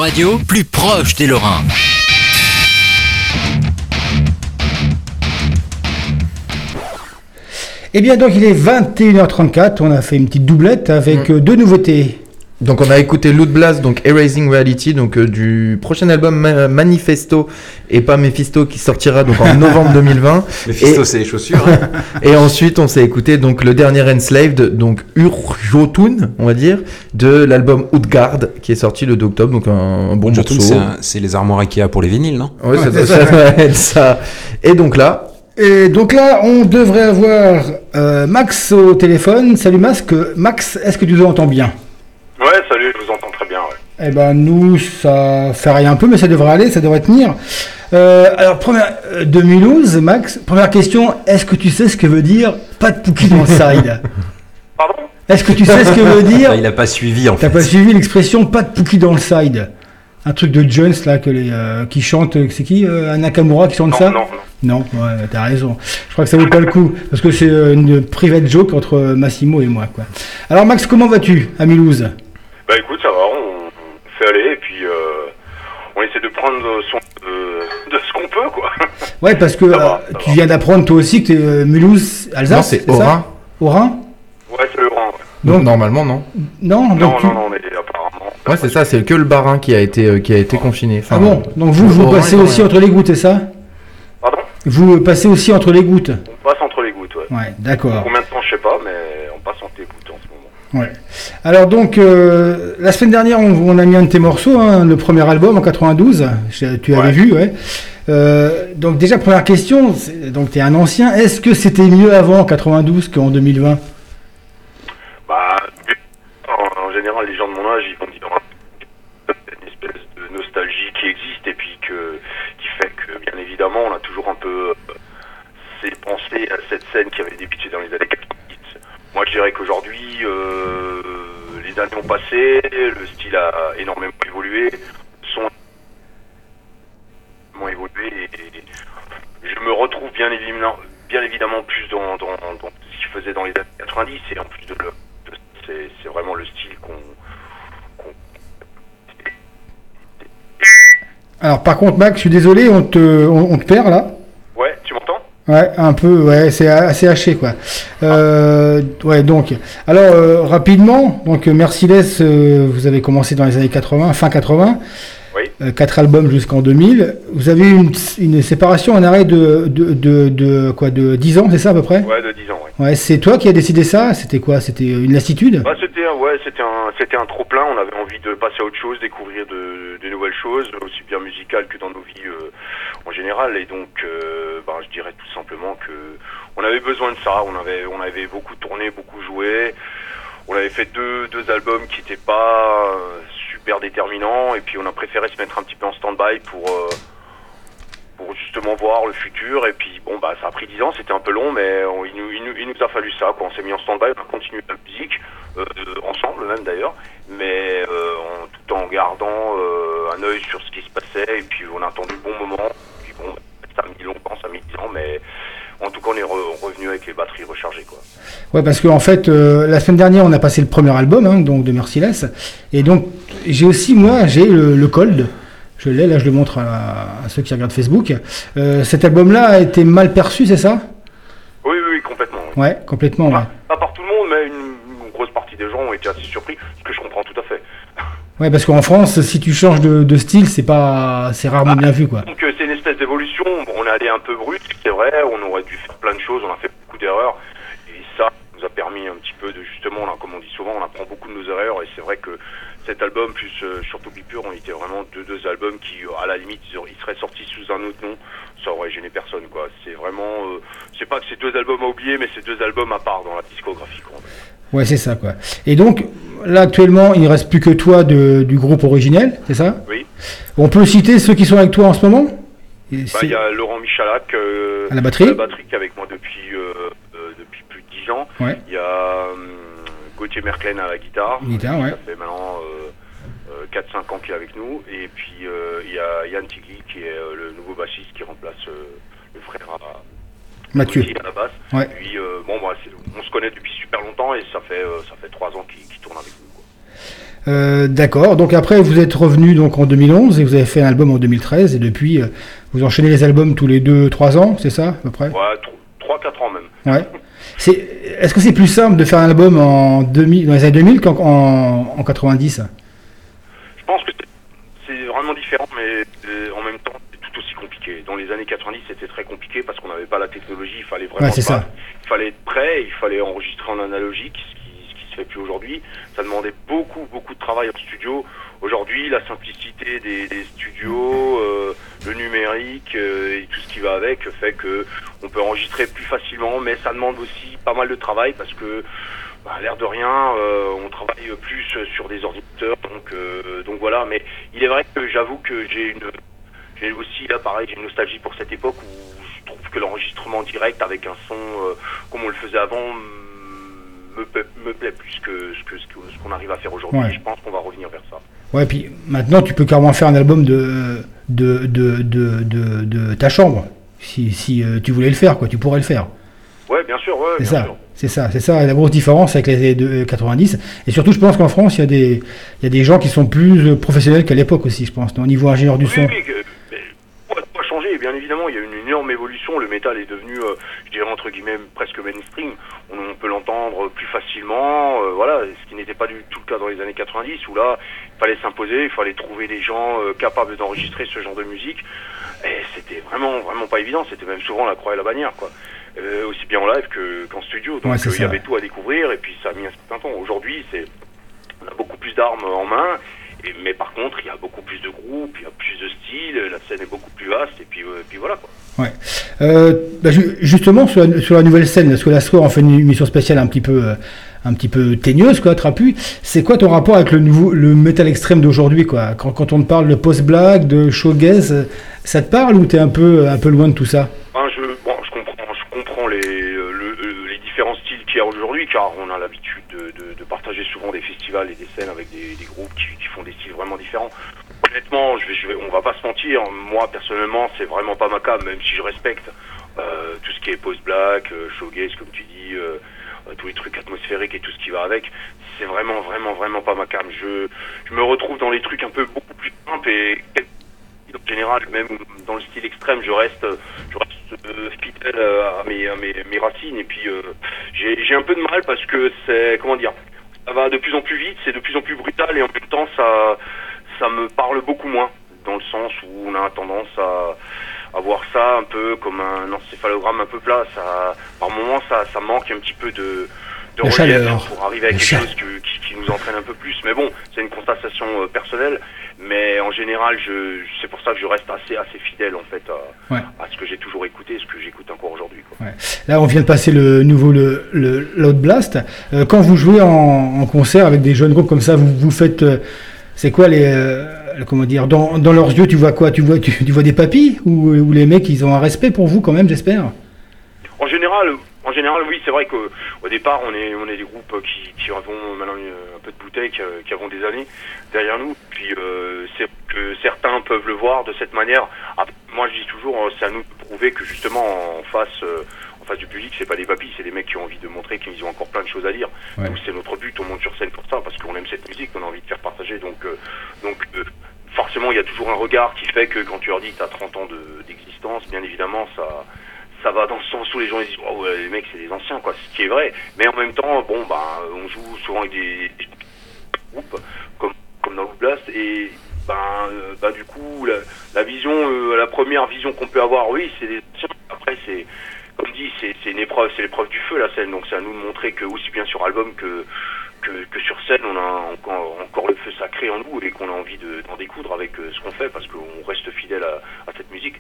Radio, plus proche des Lorrains. Eh bien, donc il est 21h34. On a fait une petite doublette avec euh, deux nouveautés. Donc on a écouté Loot Blast, donc Erasing Reality, donc euh, du prochain album Ma- Manifesto et pas Mephisto qui sortira donc en <laughs> novembre 2020. Mephisto, Et- c'est les chaussures. hein. <laughs> Et ensuite on s'est écouté donc le dernier Enslaved, donc Urjotun, on va dire, de l'album Outgard qui est sorti le 2 octobre, donc un, un bon morceau. c'est les armoires Ikea pour les vinyles, non? Ouais, ça. Et donc là, Et donc là, on devrait avoir euh, Max au téléphone. Salut Max, Max, est-ce que tu nous entends bien? Ouais, salut, je vous entends très bien. Ouais. Eh ben nous, ça fait rien un peu, mais ça devrait aller, ça devrait tenir. Euh, alors, première, euh, 2012, Max, première question, est-ce que tu sais ce que veut dire pas de Pookie dans le side? <laughs> Est-ce que tu sais ce que veut <laughs> dire Ah, il a pas suivi en T'as fait. pas suivi l'expression pas de Pookie dans le side Un truc de Jones là que les, euh, qui chante, c'est qui euh, Nakamura qui chante Non, ça non, non. Non, ouais, t'as raison. Je crois que ça vaut pas le coup parce que c'est euh, une private joke entre Massimo et moi quoi. Alors Max, comment vas-tu à Mulhouse? Bah écoute, ça va, on, fait aller et puis euh, on essaie de prendre son, de, de ce qu'on peut, quoi. <laughs> Ouais, parce que Ça va, euh, ça tu va. viens d'apprendre toi aussi que euh, Mulhouse, Alsace. Non, c'est Orin. Orin? Ouais, c'est. Donc normalement non. Non, donc Non, tu- non, non, mais apparemment. Ouais, c'est ça, c'est que le barin qui a été euh, qui a été confiné. Ah bon Donc vous, vous passez aussi entre les gouttes, c'est ça Pardon? Vous passez aussi entre les gouttes? On passe entre les gouttes, ouais. Ouais, d'accord. Combien de temps, je sais pas, mais on passe entre les gouttes en ce moment. Ouais. Alors donc, euh, la semaine dernière, on, on a mis un de tes morceaux, hein, le premier album en 92. Je- Tu avais Ouais. vu, ouais. Euh, donc déjà, première question, donc tu es un ancien. Est-ce que c'était mieux avant en 92 qu'en 2020 Bah, en, en les gens de mon âge, ils vont dire une espèce de nostalgie qui existe et puis qui fait que, bien évidemment, on a toujours un peu euh, ces pensées à cette scène qui avait débuté dans les années 90. Moi, je dirais qu'aujourd'hui, euh, les années ont passé, le style a énormément évolué, son évolué et je me retrouve bien évidemment, bien évidemment plus dans, dans, dans ce qu'il faisait dans les années 90 et en plus de- c'est, vraiment le style qu'on, Alors par contre, Max, je suis désolé, on te, on, on te perd là. Ouais, tu m'entends? Ouais, un peu, ouais, c'est assez haché quoi. Euh, ouais, donc, alors euh, rapidement, donc euh, Merciless, euh, vous avez commencé dans les années 80, fin 80, Oui. euh, quatre albums jusqu'en 2000. Vous avez eu une, une séparation, un arrêt de, de, de, de quoi, de 10 ans, c'est ça à peu près? Ouais, de 10 ans, ouais. Ouais, c'est toi qui as décidé ça? C'était quoi? C'était une lassitude? Bah, c'était un, ouais, un, un trop plein. On avait envie de passer à autre chose, découvrir de, de nouvelles choses, aussi bien musicales que dans nos vies euh, en général. Et donc, euh, bah, je dirais tout simplement que on avait besoin de ça. On avait, on avait beaucoup tourné, beaucoup joué. On avait fait deux, deux albums qui n'étaient pas euh, super déterminants. Et puis, on a préféré se mettre un petit peu en stand-by pour. euh, pour justement voir le futur et puis bon bah ça a pris 10 ans c'était un peu long mais il, nous, il, nous, a fallu ça quoi on s'est mis en stand-by on a continué la musique euh, ensemble même d'ailleurs mais euh, tout en gardant un œil sur ce qui se passait et puis on a attendu le bon moment puis bon ça a mis longtemps ça a mis 10 ans mais en tout cas on est re- revenu avec les batteries rechargées quoi Ouais, parce qu'en fait, euh, la semaine dernière, on a passé le premier album, hein, donc de Merciless. Et donc, j'ai aussi, moi, j'ai le, le Cold. Je l'ai, là, je le montre à, à ceux qui regardent Facebook. Euh, cet album-là a été mal perçu, c'est ça? Oui oui, oui complètement oui. Ouais, complètement, ouais. Pas, par tout le monde mais une, une grosse partie des gens ont été assez surpris ce que je comprends Ouais, parce qu'en France, si tu changes de, de style, c'est pas, c'est rarement bien vu, quoi. Donc euh, c'est une espèce d'évolution. Bon, on est allé un peu brut, c'est vrai. On aurait dû faire plein de choses. On a fait beaucoup d'erreurs. Et ça nous a permis un petit peu de justement, là, comme on dit souvent, on apprend beaucoup de nos erreurs. Et c'est vrai que cet album plus euh, surtout Pure ont été vraiment deux deux albums qui, euh, à la limite, ils, ils seraient sortis sous un autre nom. Ça aurait gêné personne, quoi. C'est vraiment, euh, c'est pas que c'est deux albums à oublier, mais c'est deux albums à part dans la discographie, quoi. Ouais, c'est ça, quoi. Et donc, là, actuellement, il reste plus que toi de- du groupe originel, c'est ça? Oui. On peut citer ceux qui sont avec toi en ce moment? Bah, il y a Laurent Michalak euh, À la batterie? qui est avec moi depuis euh, euh, depuis plus de 10 ans. Ouais. Il y a hum, Gauthier Merklen à la guitare. Guitare, ouais. Ça fait maintenant euh, euh, 4-5 ans qu'il est avec nous. Et puis il y a Yann Tigli qui est le nouveau bassiste qui remplace le frère à Mathieu. Gauthier à la basse. Ouais. Lui, euh, bon, bah, on se connaît depuis super longtemps et ça fait euh, ça fait 3 ans qu'il tourne avec nous. Euh, D'accord. Donc après, vous êtes revenu donc en 2011 et vous avez fait un album en 2013 et depuis, euh, vous enchaînez les albums tous les 2-3 ans, c'est ça à peu près? Ouais, 3-4 ans même. Ouais. Est-ce que c'est plus simple de faire un album en 2000, dans les années 2000 qu'en en, en 90 Je pense que c'est- vraiment différent, mais en même temps, c'est tout aussi compliqué. Dans les années 90, c'était très compliqué parce qu'on n'avait pas la technologie, il fallait vraiment Ouais, ça. Il fallait être prêt, il fallait enregistrer en analogique, ce qui, ce qui se fait plus aujourd'hui. Ça demandait beaucoup, beaucoup de travail en studio. Aujourd'hui, la simplicité des, des studios, euh, le numérique euh, et tout ce qui va avec fait que on peut enregistrer plus facilement, mais ça demande aussi pas mal de travail parce que bah, à l'air de rien, euh, on travaille plus sur des ordinateurs, donc euh, donc voilà. Mais il est vrai que j'avoue que j'ai une j'ai aussi là pareil, j'ai une nostalgie pour cette époque où je trouve que l'enregistrement direct avec un son euh, comme on le faisait avant me, plaît- me plaît plus que ce que- qu'on arrive à faire aujourd'hui. Ouais. Et Je pense qu'on va revenir vers ça. Ouais, puis maintenant, tu peux carrément faire un album de, de, de, de, de, de ta chambre. Si, si euh, tu voulais le faire, quoi, tu pourrais le faire. Ouais, bien sûr, ouais, C'est ça, sûr. c'est ça, c'est ça la grosse différence avec les années de- 90. Et surtout, je pense qu'en France, il y, a des, il y a des gens qui sont plus euh, professionnels qu'à l'époque aussi, je pense, au niveau ingénieur du Oui, son. oui, que- mais tout a- tout a changé, bien évidemment, il y a eu une énorme évolution. Le métal est devenu, euh, je dirais entre guillemets, presque mainstream. On, on peut l'entendre plus facilement, euh, voilà, ce qui n'était pas du tout le cas dans les années 90, où là, il fallait s'imposer, il fallait trouver des gens euh, capables d'enregistrer ce genre de musique. Et c'était vraiment, vraiment pas évident. C'était même souvent la croix et la bannière, quoi. Aussi bien en live que- qu'en studio. Donc Ouais, il y avait tout à découvrir, et puis ça a mis un certain temps. Aujourd'hui, c'est on a beaucoup plus d'armes en main, et, mais par contre, il y a beaucoup plus de groupes, il y a plus de styles, la scène est beaucoup plus vaste, et puis, euh, et puis voilà quoi. Ouais. Euh, bah, ju- justement, sur la, sur la nouvelle scène, parce que la soir, on fait une émission spéciale un petit peu, euh, un petit peu teigneuse, quoi, trapu. C'est quoi ton rapport avec le nouveau, le métal extrême d'aujourd'hui, quoi? Quand, quand on te parle de post-black, de showgaze, euh, ça te parle ou t'es un peu, un peu loin de tout ça? Je, aujourd'hui, car on a l'habitude de, partager souvent des festivals et des scènes avec des, groupes qui, font des styles vraiment différents. Honnêtement, on va pas se mentir. Moi, personnellement, c'est vraiment pas ma cam, même si je respecte euh, tout ce qui est post-black, euh, showgaze, comme tu dis, euh, euh, tous les trucs atmosphériques et tout ce qui va avec. C'est vraiment, vraiment, vraiment pas ma cam. Je me retrouve dans les trucs un peu beaucoup plus simples et en général, même dans le style extrême, je reste, je reste euh, fidèle euh, à mes, à mes, mes racines. Et puis, euh, j'ai j'ai un peu de mal parce que c'est, comment dire, ça va de plus en plus vite, c'est de plus en plus brutal et en même temps, ça, ça me parle beaucoup moins. Dans le sens où on a tendance à, à voir ça un peu comme un encéphalogramme un peu plat. Ça, par moments, ça, ça manque un petit peu de, de relief chaleur. pour arriver à quelque chose que- qui, qui nous entraîne un peu plus. Mais bon, c'est une constatation euh, personnelle. Mais en général, je, c'est pour ça que je reste assez, assez fidèle en fait à, Ouais. à ce que j'ai toujours écouté, ce que j'écoute encore aujourd'hui. Là, on vient de passer le nouveau le, le Loud Blast. Euh, quand vous jouez en, en concert avec des jeunes groupes comme ça, vous, vous faites. euh, c'est quoi les. comment dire dans, dans leurs yeux, tu vois quoi? Tu vois, tu, tu vois des papis ou, ou les mecs, ils ont un respect pour vous quand même, j'espère? En général, en général, oui, c'est vrai qu'au au départ, on est, on est des groupes qui, qui avons maintenant un peu de bouteille, qui, qui avons des années derrière nous. Puis euh, c'est que certains peuvent le voir de cette manière. Après, moi, je dis toujours, euh, c'est à nous de prouver que justement en face, euh, en face du public, c'est pas des papis, c'est des mecs qui ont envie de montrer qu'ils ont encore plein de choses à dire. Ouais. C'est notre but. On monte sur scène pour ça parce qu'on aime cette musique, on a envie de faire partager. Donc, euh, donc. euh, Forcément, il y a toujours un regard qui fait que quand tu leur dis que tu as 30 ans de- d'existence, bien évidemment, ça, ça va dans le sens où les gens ils disent oh ouais, les mecs c'est des anciens quoi ce qui est vrai. Mais en même temps bon bah on joue souvent avec des, groupes comme comme dans le Blast et ben du coup la, la vision euh, la première vision qu'on peut avoir oui c'est des anciens. Après c'est comme dit c'est une épreuve c'est l'épreuve du feu la scène. Donc c'est à nous de montrer que aussi bien sur album que que, sur scène on a encore, encore le feu sacré en nous et qu'on a envie de- d'en découdre avec euh, ce qu'on fait parce qu'on reste fidèle à cette musique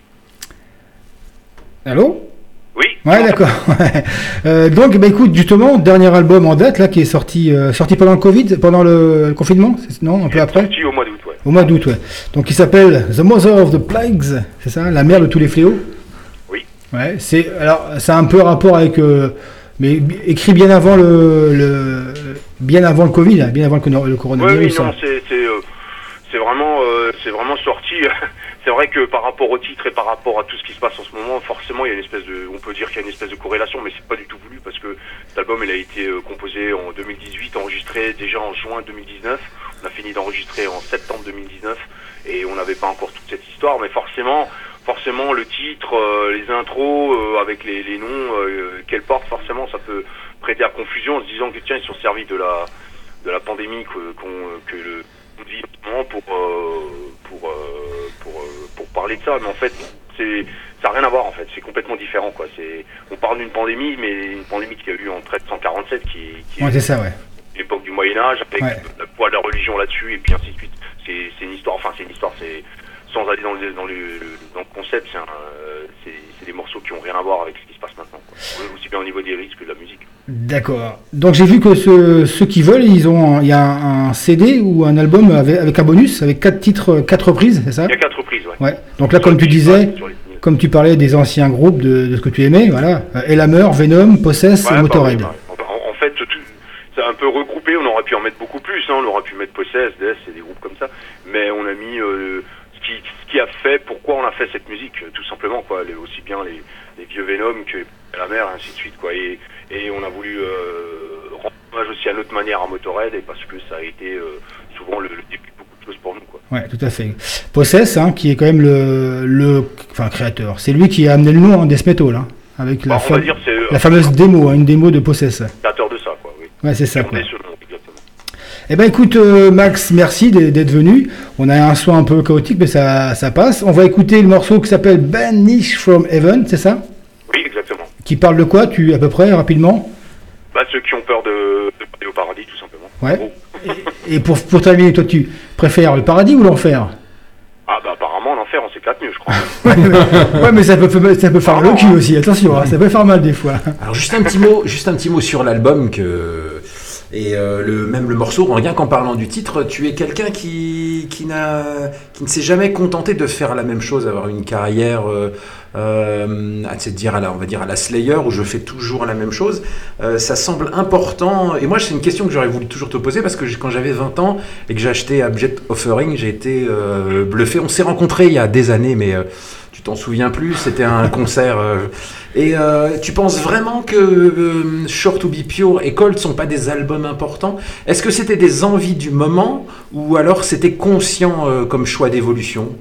Allô oui Ouais, d'accord. <laughs> Euh, donc, bah, écoute, justement, dernier album en date là qui est sorti, euh, sorti pendant le Covid, pendant le, le confinement, non, un peu après sorti au mois d'août ouais Au mois d'août, ouais. Donc il s'appelle The Mother of the Plagues, c'est ça La mère de tous les fléaux Oui. Ouais, c'est alors ça a un peu rapport avec euh, mais écrit bien avant le, le bien avant le Covid, hein, bien avant le, le Oui, coronavirus. oui, non, hein. c'est c'est vraiment c'est vraiment sorti. <laughs> c'est vrai que par rapport au titre et par rapport à tout ce qui se passe en ce moment, forcément, il y a une espèce de, on peut dire qu'il y a une espèce de corrélation, mais c'est pas du tout voulu parce que cet album, il a été euh, composé en 2018, enregistré déjà en juin 2019. On a fini d'enregistrer en septembre 2019 et on n'avait pas encore toute cette histoire, mais forcément. Forcément, le titre, euh, les intros euh, avec les, noms euh, qu'elles portent, forcément, ça peut prêter à confusion en se disant que tiens, ils sont servis de la de la pandémie que, que le pour euh, pour euh, pour euh, pour parler de ça mais en fait c'est ça n'a rien à voir en fait c'est complètement différent quoi c'est on parle d'une pandémie mais une pandémie qui a eu en 1347 qui, qui Ouais, est ça, ouais. l'époque du Moyen Âge avec Ouais. le poids de la religion là-dessus et puis ainsi de suite c'est c'est une histoire enfin c'est une histoire c'est sans aller dans le, dans le, dans le concept, c'est un, c'est c'est des morceaux qui ont rien à voir avec ce qui se passe maintenant. Quoi. Aussi bien au niveau des risques que de la musique. D'accord. Donc j'ai vu que ceux, ceux qui veulent, ils ont, il y a un, un CD ou un album avec, avec un bonus, avec quatre titres, quatre reprises, c'est ça? Il y a quatre reprises, ouais. Ouais. Donc là, comme tu disais, comme tu parlais des anciens groupes de, de ce que tu aimais, voilà, euh, Elhammer, Venom, Possess, Ouais, et Motorhead. pareil, pareil. En, en fait, c'est un peu regroupé. On aurait pu en mettre beaucoup plus. Hein. On aurait pu mettre Possess, Death, c'est des groupes comme ça. Mais on a mis euh, qui, ce qui a fait, pourquoi on a fait cette musique, euh, tout simplement. Quoi. Les- aussi bien les, les vieux Venom que la mer, ainsi de suite. Quoi. Et, et on a voulu euh, rendre hommage aussi à notre manière à Motorhead, et parce que ça a été euh, souvent le, le début de beaucoup de choses pour nous. Quoi. Ouais, tout à fait. Possess, hein, qui est quand même le, le enfin, créateur. C'est lui qui a amené le nom en death metal, hein, avec la, Bah, dire la fameuse démo, hein, une démo de Possess. créateur de ça. Quoi, oui. Ouais, c'est ça. Quoi. Eh ben écoute euh, Max, merci d'être venu. On a un son un peu chaotique, mais ça, ça passe. On va écouter le morceau qui s'appelle Banish from Heaven, c'est ça? Oui, exactement. Qui parle de quoi, tu à peu près rapidement? Bah, ceux qui ont peur de, de aller au paradis, tout simplement. Ouais. Et pour, pour terminer, toi tu préfères le paradis ou l'enfer? Ah bah apparemment en enfer on s'éclate mieux je crois. <laughs> Ouais, mais ça peut, ça peut faire le cul aussi. Attention, hein, ça peut faire mal des fois. Alors juste un petit mot, juste un petit mot sur l'album que et euh, le même le morceau. Rien qu'en parlant du titre, tu es quelqu'un qui qui qui ne s'est jamais contenté de faire la même chose, avoir une carrière. Euh, euh, à dire à la, on va dire à la Slayer où je fais toujours la même chose, Euh, ça semble important. Et moi, c'est une question que j'aurais voulu toujours te poser parce que quand j'avais 20 ans et que j'ai acheté Abject Offering, j'ai été euh, bluffé. On s'est rencontrés il y a des années, mais t'en souviens plus. C'était un concert. euh, et euh, tu penses vraiment que euh, Short to Be Pure et Cold sont pas des albums importants? Est-ce que c'était des envies du moment ou alors c'était conscient comme choix d'évolution?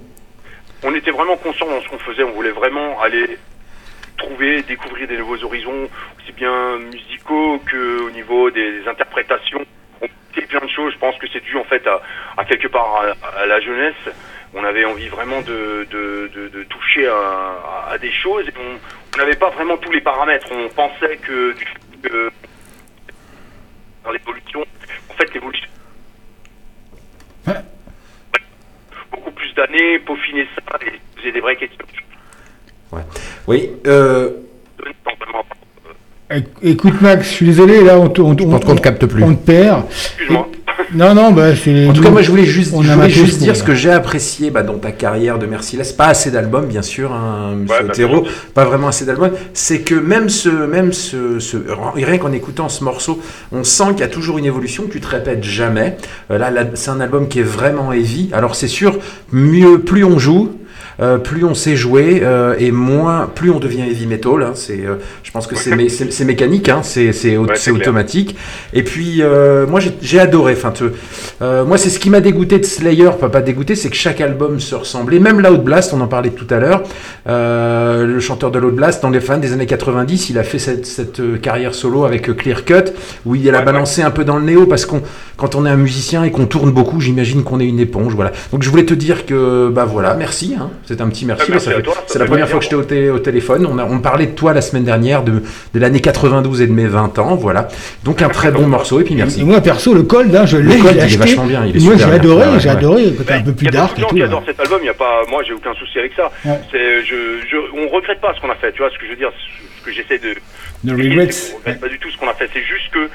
On était vraiment conscient dans ce qu'on faisait, on voulait vraiment aller trouver, découvrir des nouveaux horizons, aussi bien musicaux que au niveau des interprétations. On fait plein de choses, je pense que c'est dû en fait à, quelque part à la jeunesse. On avait envie vraiment de, de, de, de toucher à, à des choses et on n'avait pas vraiment tous les paramètres. On pensait que, du fait que dans l'évolution, en fait l'évolution beaucoup plus d'années, peaufiner ça et poser des vraies questions. Oui. Euh, Écoute Max, je suis désolé, là on te, on, capte plus. On te perd. Excuse-moi. Non, non, bah c'est. En tout cas, moi, je voulais juste, on je a voulais matos juste pour, dire ce que j'ai apprécié bah, dans ta carrière de Merciless. Pas assez d'albums, bien sûr, hein, monsieur Ouais, bah, Otero, pas vraiment assez d'albums. C'est que même ce, même ce, ce- rien qu'en écoutant ce morceau, on sent qu'il y a toujours une évolution, que tu te répètes jamais. Euh, là, là, c'est un album qui est vraiment heavy. Alors, c'est sûr, mieux, plus on joue. Euh, plus on sait jouer euh, et moins, plus on devient heavy metal. hein. c'est, euh, je pense que c'est, mé- c'est, c'est mécanique, hein. c'est, Ouais, automatique. Et puis, moi, j'ai, adoré. Enfin, moi, c'est ce qui m'a dégoûté de Slayer, pas pas dégoûté, c'est que chaque album se ressemblait. Même Loud Blast, on en parlait tout à l'heure. le chanteur de Loud Blast, dans les fans des années 90, il a fait cette, cette carrière solo avec Clear Cut, où il a Ouais, balancé un peu dans le néo, parce qu'on, quand on est un musicien et qu'on tourne beaucoup, j'imagine qu'on est une éponge. Voilà. Donc, je voulais te dire que, bah voilà, merci. Hein. C'est un petit merci. C'est la première fois que j'étais au, té- au téléphone. On, a, on parlait de toi la semaine dernière, de, de l'année 92 et de mes 20 ans. Voilà. Donc, un très bon morceau, et puis merci. Et moi perso, le cold, hein, je l'ai, Le Cold, je l'ai il est vachement bien, il est moi j'ai adoré, j'ai ouais. adoré, un peu plus Il y a dark adorent cet album, il y a pas, moi j'ai aucun souci avec ça. Ouais. C'est, je, je, on regrette pas ce qu'on a fait, tu vois ce que je veux dire, ce que j'essaie de. Qu'on regrette pas du tout ce qu'on a fait, c'est juste que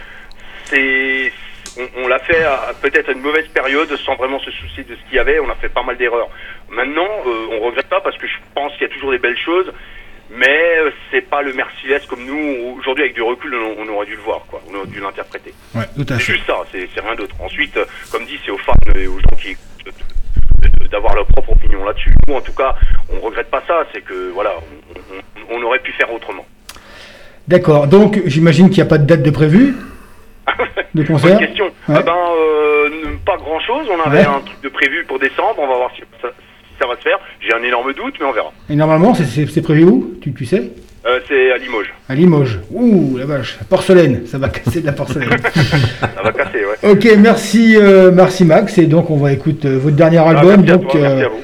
c'est, on, on l'a fait peut-être à une mauvaise période sans vraiment se soucier de ce qu'il y avait, on a fait pas mal d'erreurs. Maintenant, euh, on regrette pas parce que je pense qu'il y a toujours des belles choses. Mais euh, c'est pas le Merciless comme nous aujourd'hui avec du recul on, on aurait dû le voir quoi, on aurait dû l'interpréter. Ouais, tout à C'est juste ça, c'est c'est rien d'autre. Ensuite, euh, comme dit, c'est aux fans et aux gens qui d'avoir leur propre opinion là-dessus. Nous, en tout cas, on regrette pas ça. C'est que voilà, on, on- on aurait pu faire autrement. D'accord, donc j'imagine qu'il n'y a pas de date de prévu de concert. Bonne question. Ouais. Ah ben, euh, pas grand-chose. On avait Ouais. un truc de prévu pour décembre. On va voir si ça, si ça va se faire. J'ai un énorme doute, mais on verra. Et normalement, c'est- prévu où? Tu, tu sais? Euh, c'est à Limoges. À Limoges. Ouh, la vache, porcelaine, ça va casser de la porcelaine. <laughs> Ça va casser, ouais. ok, merci, euh, merci Max. Et donc on va écouter euh, votre dernier Ah, album, à donc toi, merci à vous.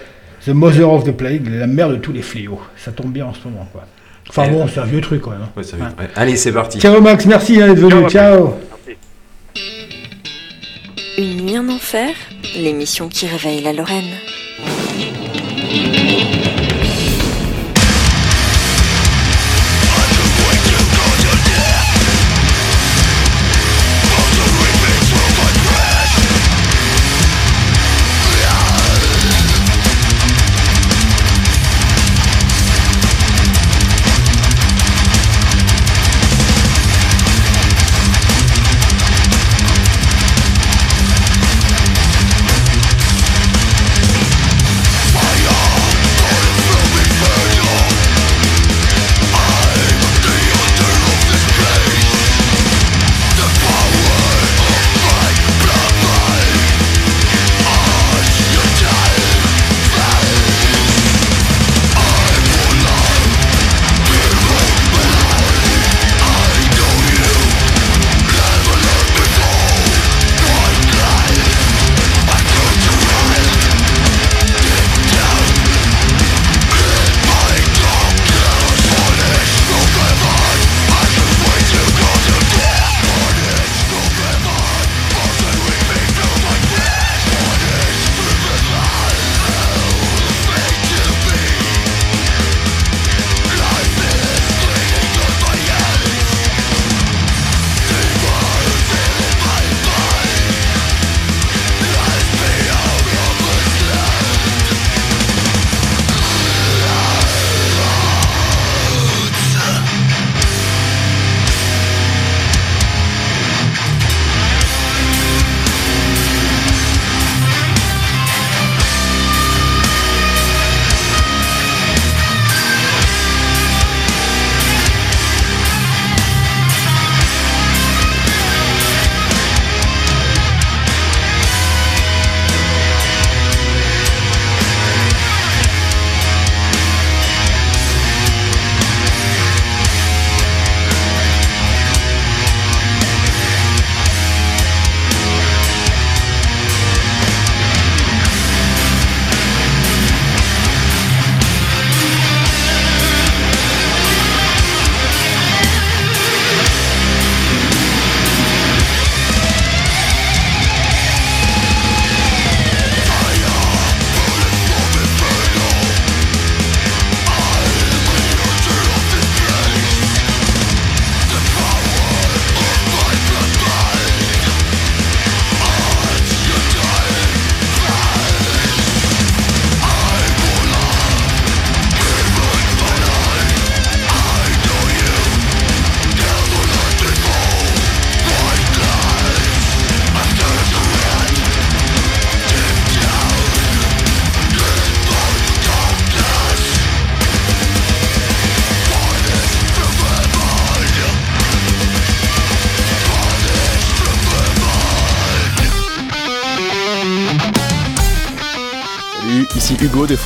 The Mother of the Plague, la mère de tous les fléaux. Ça tombe bien en ce moment, quoi. Enfin bon, c'est un vieux truc quand même. hein. Ouais, ça va. Ouais. Allez, c'est parti. Ciao Max, merci hein, d'être venu. Ciao. Une nuit en enfer, l'émission qui réveille la Lorraine.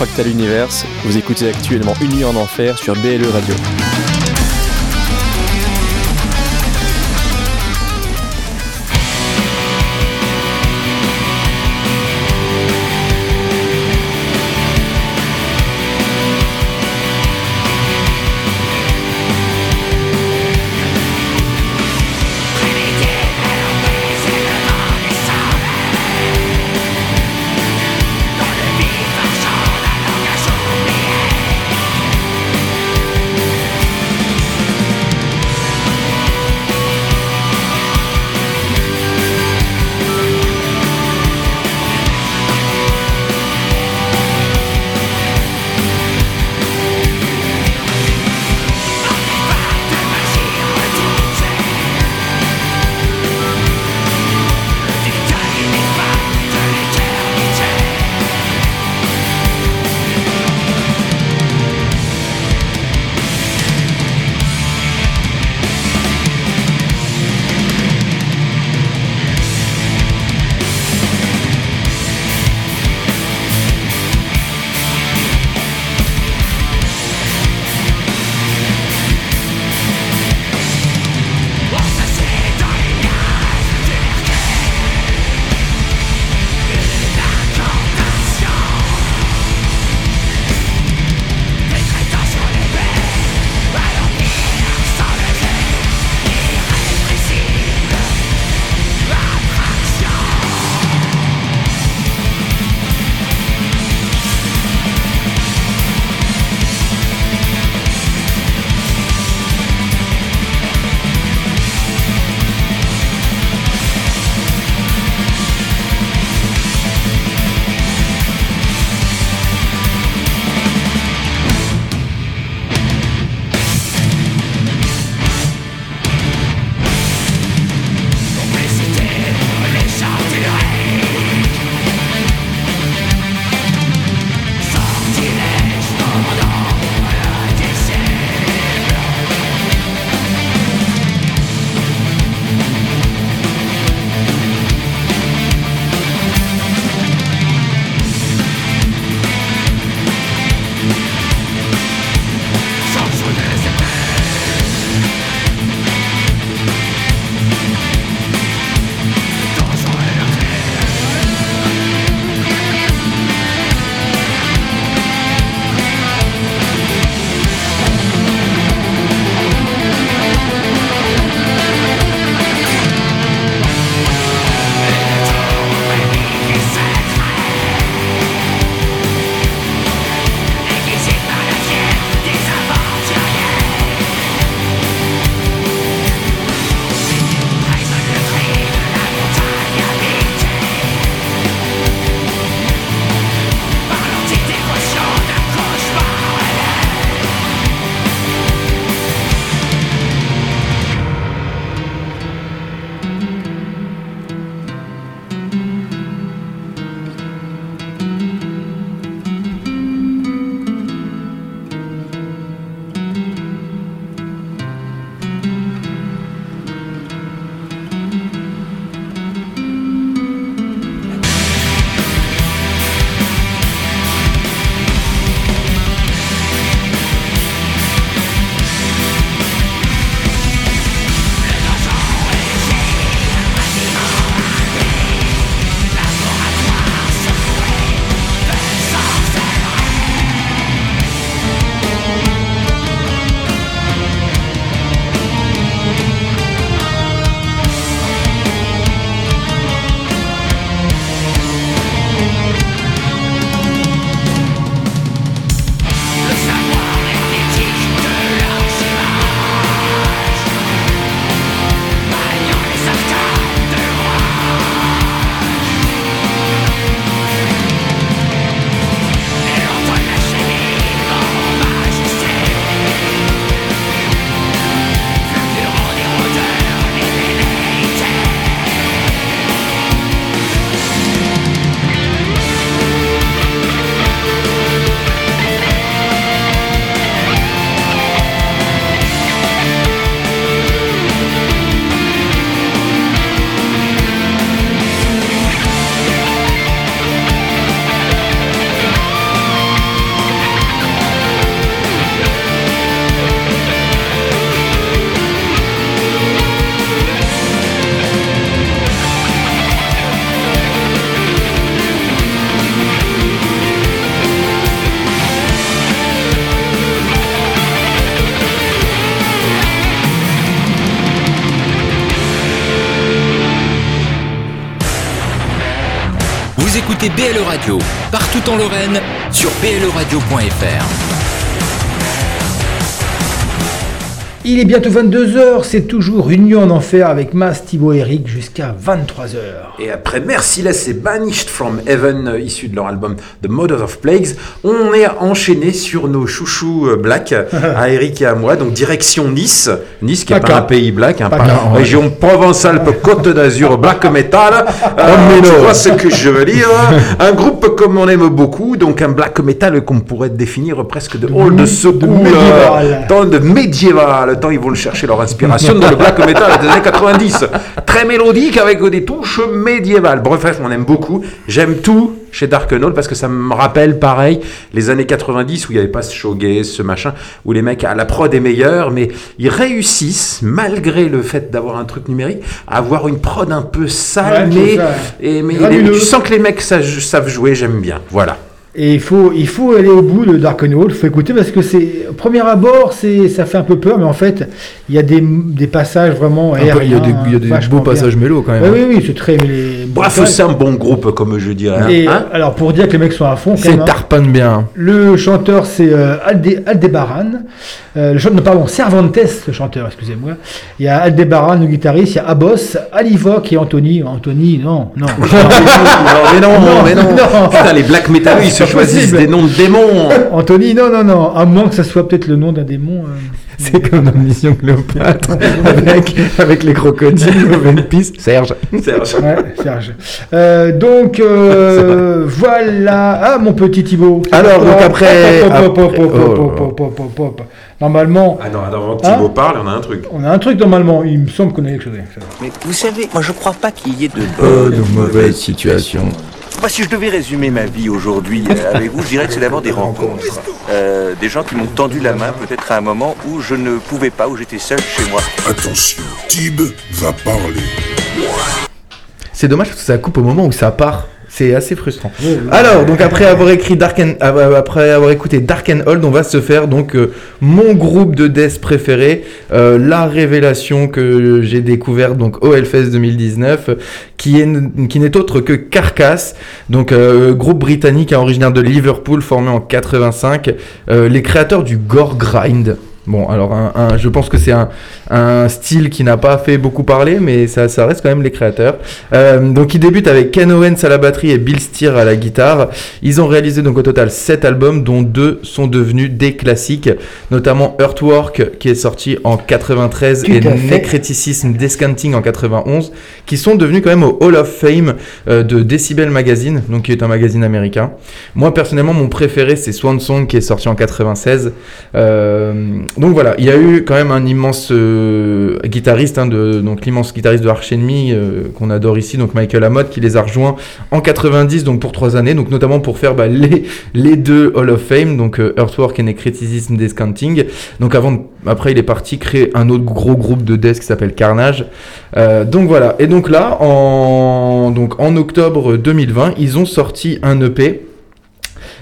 Fractal. Vous écoutez actuellement Une nuit en enfer sur BLE Radio. Radio partout en Lorraine sur bleradio.fr. Il est bientôt 22h, c'est toujours Union en Enfer avec Mas, Thibaut et Eric jusqu'à 23h. Et après Merciless et Banished from Heaven, euh, issu de leur album The Mothers of Plagues, on est enchaîné sur nos chouchous euh, black, <laughs> à Eric et à moi, donc direction Nice. Nice qui est Paca. pas un pays black, hein, Paca, pas- ouais. région Provence-Alpes-Côte <laughs> d'Azur black metal. Euh, tu vois ce que je veux dire Un groupe comme on aime beaucoup, donc un black metal qu'on pourrait définir presque de old mé- school, de euh, de médiéval, le temps ils vont le chercher leur inspiration dans le black metal des années 90. Très mélodique avec des touches médiévales. Bref, on aime beaucoup. J'aime tout chez Dark Knoll parce que ça me rappelle pareil les années 90 où il n'y avait pas ce shoegaze, ce machin, où les mecs, à la prod est meilleure, mais ils réussissent, malgré le fait d'avoir un truc numérique, à avoir une prod un peu sale, Ouais, mais, et, mais Granuleux. tu sens que les mecs savent, savent jouer, j'aime bien. Voilà. Et il faut, il faut aller au bout de Dark Hall, il faut écouter parce que c'est, premier abord, c'est, ça fait un peu peur, mais en fait, il y a des, des passages vraiment Il y a des, il y a des vachement beaux bien. passages mélo quand même. Oui, oui, c'est très. Les, Bref, c'est un bon groupe, comme je dirais. hein. Et Hein alors, pour dire que les mecs sont à fond, C'est hein, tarpane bien. le chanteur c'est euh, Alde- Aldebaran, euh, le chanteur, non, pardon, Cervantes, le chanteur, excusez-moi. Il y a Aldebaran, le guitariste, il y a Abos, Alivoc et Anthony. Anthony, non, non. <laughs> Non, mais non, Non, mais non. non. Putain, les black metal, ils se choisissent possible. des noms de démons. Anthony, non, non, non. À moins que ça soit peut-être le nom d'un démon. euh. <laughs> C'est comme dans Mission Cléopâtre <laughs> avec, avec les crocodiles, <laughs> One Piece. Serge. Serge. Ouais, Serge. Euh, donc, euh, voilà. Ah, mon petit Thibaut. Alors, donc après- Hop, hop, hop, après- hop, hop, hop, hop, hop, hop, hop. Normalement, Ah non, avant que Hein Thibaut parle, on a un truc. on a un truc normalement. Il me semble qu'on a quelque chose. avec ça. Mais vous savez, moi je crois pas qu'il y ait de bonnes de ou mauvaise situation. Moi, si je devais résumer ma vie aujourd'hui euh, avec vous, je dirais que c'est d'abord des rencontres. Euh, des gens qui m'ont tendu la main peut-être à un moment où je ne pouvais pas, où j'étais seul chez moi. Attention, Tib va parler. C'est dommage parce que ça coupe au moment où ça part. C'est assez frustrant. Alors, donc après avoir écrit Dark and, euh, après avoir écouté Dark and Hold, on va se faire donc euh, mon groupe de death préféré, euh, la révélation que j'ai découverte donc au Hellfest 2019, euh, qui est qui n'est autre que Carcass, donc euh, groupe britannique hein, originaire de Liverpool formé en 85, euh, les créateurs du gore grind. Bon, alors un, un- je pense que c'est un, un style qui n'a pas fait beaucoup parler, mais ça, ça reste quand même les créateurs. Euh, donc ils débutent avec Ken Owens à la batterie et Bill Steer à la guitare. Ils ont réalisé donc au total 7 albums, dont deux sont devenus des classiques, notamment Earthwork qui est sorti en 93 Tout et. Necreticism Descanting en 91, qui sont devenus quand même au Hall of Fame euh, de Decibel Magazine, donc qui est un magazine américain. Moi personnellement mon préféré c'est Swan Song qui est sorti en 96. Euh, donc voilà, il y a eu quand même un immense euh, guitariste, hein, de, donc l'immense guitariste de Arch Enemy euh, qu'on adore ici, donc Michael Amott, qui les a rejoints en 90, donc pour trois années, donc notamment pour faire bah, <laughs> les, deux Hall of Fame, donc euh, Earthwork et Necreticism Descanting. Donc avant, après il est parti créer un autre gros groupe de death qui s'appelle Carnage. Donc voilà, et donc là, en, donc, en octobre 2020, ils ont sorti un EP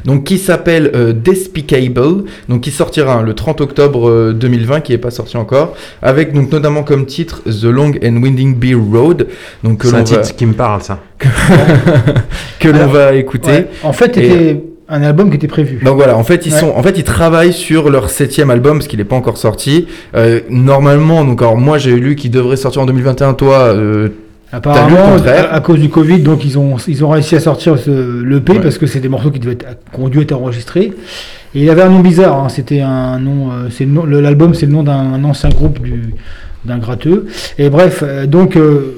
donc qui s'appelle euh, Despicable, donc qui sortira hein, le 30 octobre euh, 2020, qui n'est pas sorti encore, avec donc notamment comme titre The Long and Winding Beer Road, donc C'est un va, titre qui me parle, ça. <laughs> que l'on va écouter. Ouais. En fait, Et- c'était un album qui était prévu. Donc voilà, en fait ils Ouais. sont, en fait ils travaillent sur leur septième album parce qu'il n'est pas encore sorti. Euh, normalement, donc alors moi j'ai lu qu'il devrait sortir en 2021. Toi, euh, Apparemment, le à, à cause du Covid, donc ils ont, ils ont réussi à sortir ce, l'EP Ouais. parce que c'est des morceaux qui, devaient être, qui ont dû être enregistrés. Et il avait un nom bizarre, hein, c'était un nom, euh, c'est le nom- le- l'album c'est le nom d'un ancien groupe du, d'un gratteux. Et bref, euh, donc euh,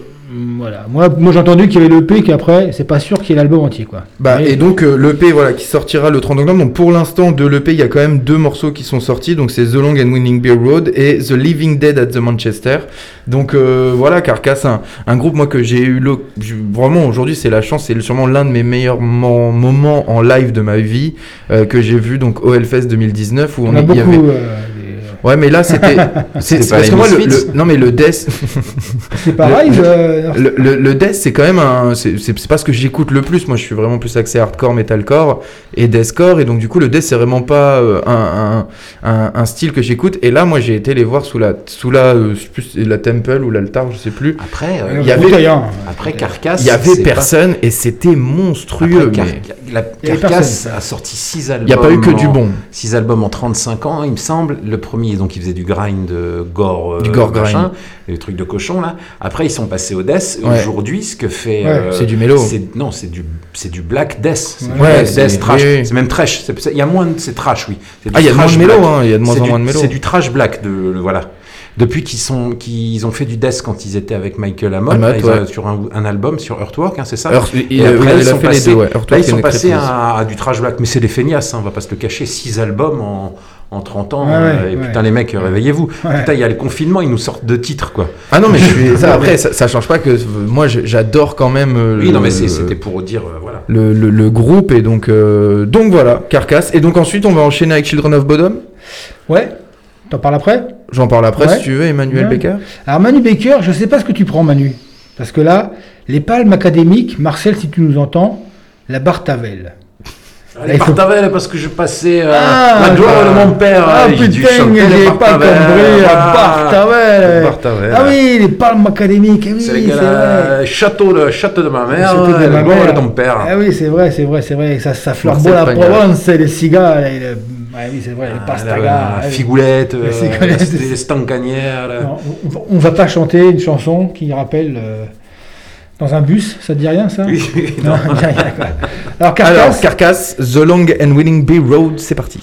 voilà, moi, moi j'ai entendu qu'il y avait l'EP qu'après, c'est pas sûr qu'il y ait l'album entier quoi. Bah, Mais- et donc euh, l'EP voilà, qui sortira le 30 octobre. Donc pour l'instant de l'EP, il y a quand même deux morceaux qui sont sortis. Donc c'est The Long and Winding Beer Road et The Living Dead at the Manchester. Donc euh, voilà, Carcass, un, un groupe moi que j'ai eu j'ai- vraiment aujourd'hui, c'est la chance, c'est sûrement l'un de mes meilleurs mo- moments en live de ma vie euh, que j'ai vu donc au Hellfest 2019 où on on a il y beaucoup. avait- euh, Ouais, mais là c'était. <laughs> C'est parce que moi, le, le- non mais le death. <laughs> C'est pareil, Le, je- le, le- le death, c'est quand même un. C'est pas ce que j'écoute le plus. Moi, je suis vraiment plus axé hardcore, metalcore et deathcore. Et donc, du coup, le death, c'est vraiment pas euh, un, un, un, un style que j'écoute. Et là, moi, j'ai été les voir sous la, sous la, euh, je sais plus, c'est la temple ou l'altar, je sais plus. Après, euh, il y avait, Après Carcass, il y avait pas- personne et c'était monstrueux. Après, Car- mais- la Il y avait Carcass personne. a sorti 6 albums. Il y a pas eu que du bon. six albums en 35 ans, il me semble. Le premier, donc, il faisait du grind euh, gore. euh, Du gore machin, grind. et Le truc de cochon, là. Après, ils sont passés au death. Ouais. Aujourd'hui, ce que fait. Ouais, c'est du mélo. c'est- Non, c'est du, c'est du black death. C'est Ouais, death trash. oui, oui. C'est même trash. Il y a moins de. C'est trash, oui. Ah, il y a moins de mélo, black. hein, il y a de moins C'est en du- moins de mélo. C'est du trash black. De, le- voilà. Depuis qu'ils sont, qu'ils ont fait du death quand ils étaient avec Michael Amott, Amott, là, ils ont- ouais. sur un, un album sur Earthwork, hein, c'est ça Earth- Et il- après, il ils sont fait les passés, deux, ouais. là, Earthwork ils sont passés à, à du trash black, mais c'est des feignasses, hein, on va pas se le cacher, 6 albums en, en 30 ans, Ouais, euh, et ouais. putain les mecs, réveillez-vous. Ouais. Putain, il y a le confinement, ils nous sortent de titres, quoi. Ah non, mais je suis. <laughs> Ça, après, ça, ça change pas que moi, j'adore quand même. euh, Oui, le- non, mais c'était pour dire, euh, voilà. Le, le- le groupe et donc euh, donc voilà, Carcass. Et donc ensuite, on va enchaîner avec Children of Bodom. Ouais. T'en parles après? J'en parle après Ouais. si tu veux, Emmanuel Ouais. Becker. Alors Manu Baker, je sais pas ce que tu prends Manu. Parce que là, les palmes académiques, Marcel, si tu nous entends, la Bartavel. Les Bartavel, parce que je passais euh, Ah, la gloire ah. de mon père. Ah dû putain, les j'ai pas compris, la. Bartavel. Ah oui, les palmes académiques, ah oui, C'est le vrai. château, le château de ma mère, de le gloire de ton père. Ah oui, c'est vrai, c'est vrai, c'est vrai. Ça, ça la. Provence, les cigares, et le... ouais, oui, c'est vrai, les Ah, pastagas. la- la ah oui. figoulette, Les euh, les stancanières. on, va- pas chanter une chanson qui rappelle euh, dans un bus, ça te dit rien ça Oui, non. <laughs> non. rien. Alors Carcass, Alors Carcass, The Long and Winning Bee Road, c'est parti.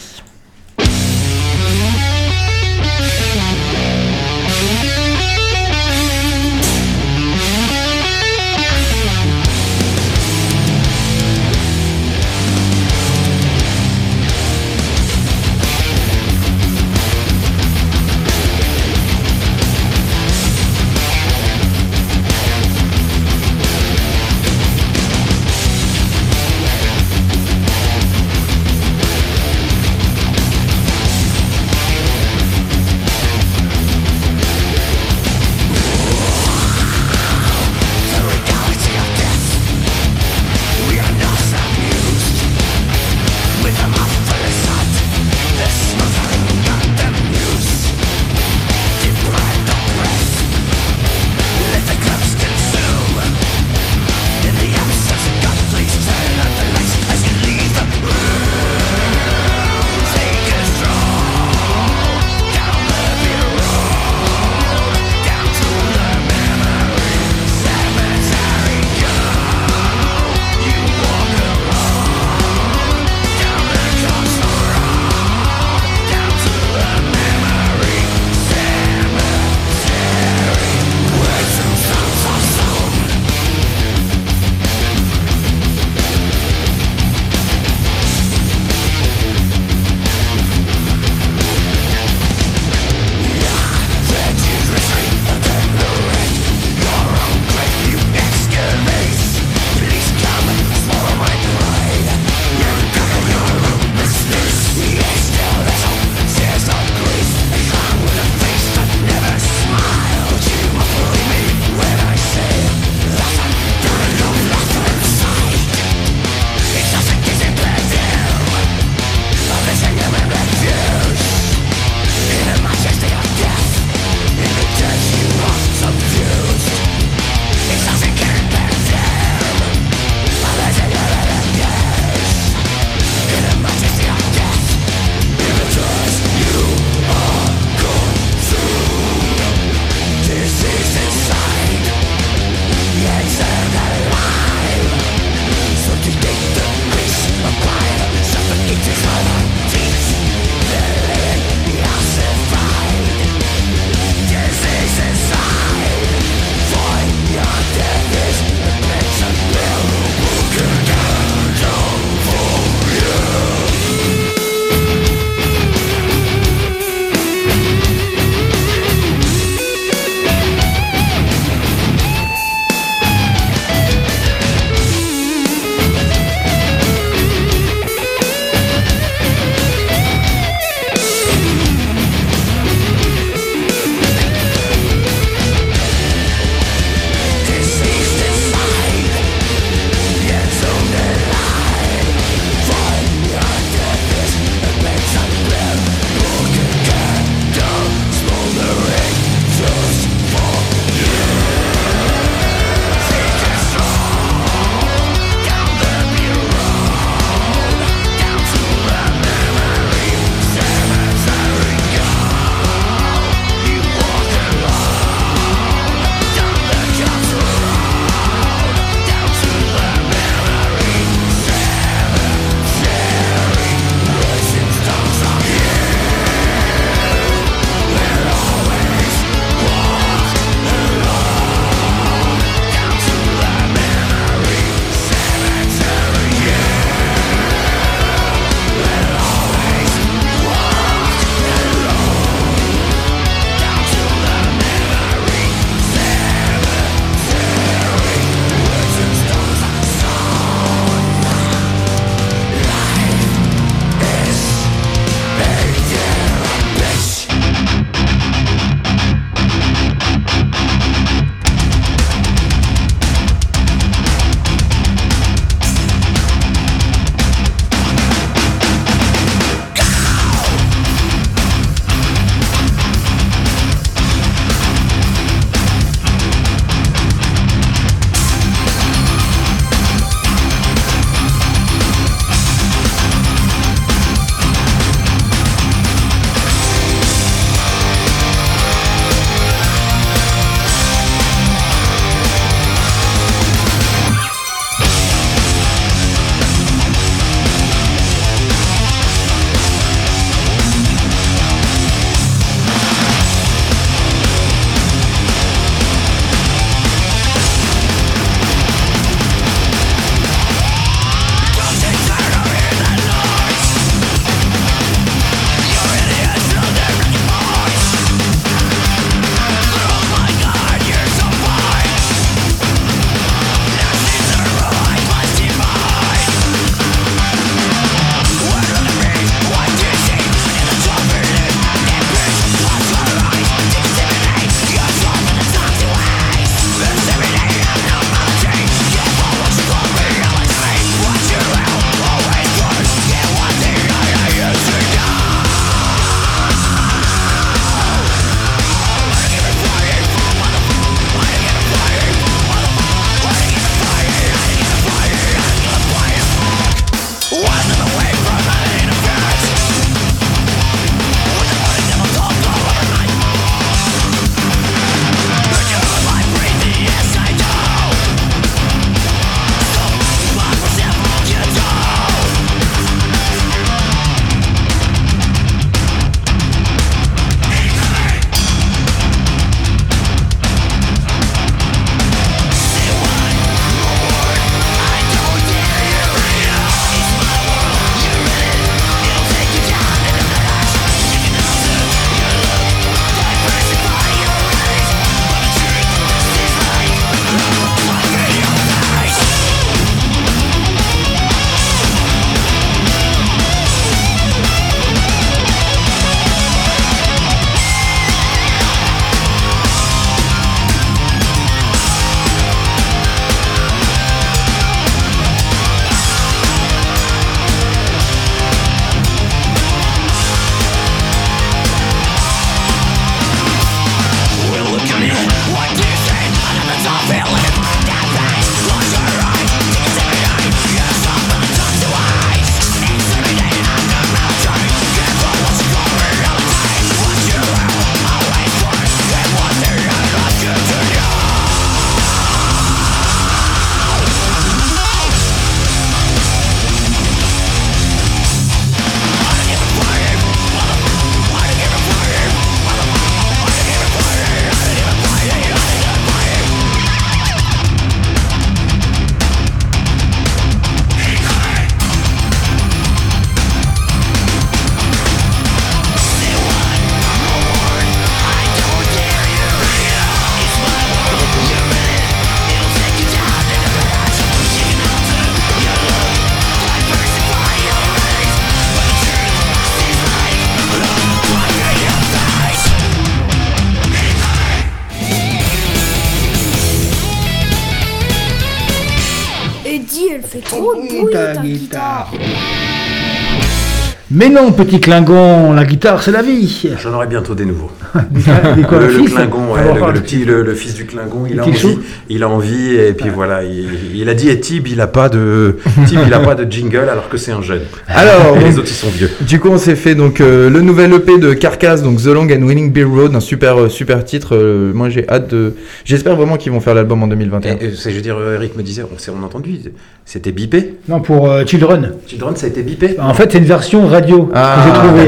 Mais non, petit Klingon, la guitare c'est la vie. J'en aurai bientôt des nouveaux. <laughs> Des quoi, le, le le fils Klingon, ouais, le, petit, le, fils du Klingon, il a envie, il a envie, et puis voilà, il, il a dit, et Tib, il a pas de, Tib, il a pas de jingle, alors que c'est un jeune. <laughs> Alors, Et les autres, ils sont vieux. Du coup, on s'est fait donc euh, le nouvel EP de Carcass, donc The Long and Winning Beer Road, un super euh, super titre. euh, moi, j'ai hâte de. J'espère vraiment qu'ils vont faire l'album en 2021. Et, je veux dire, Eric me disait, on s'est on entendu, c'était bipé. Non, pour euh, Children. Children, ça a été bipé. En fait, c'est une version radio Ah, que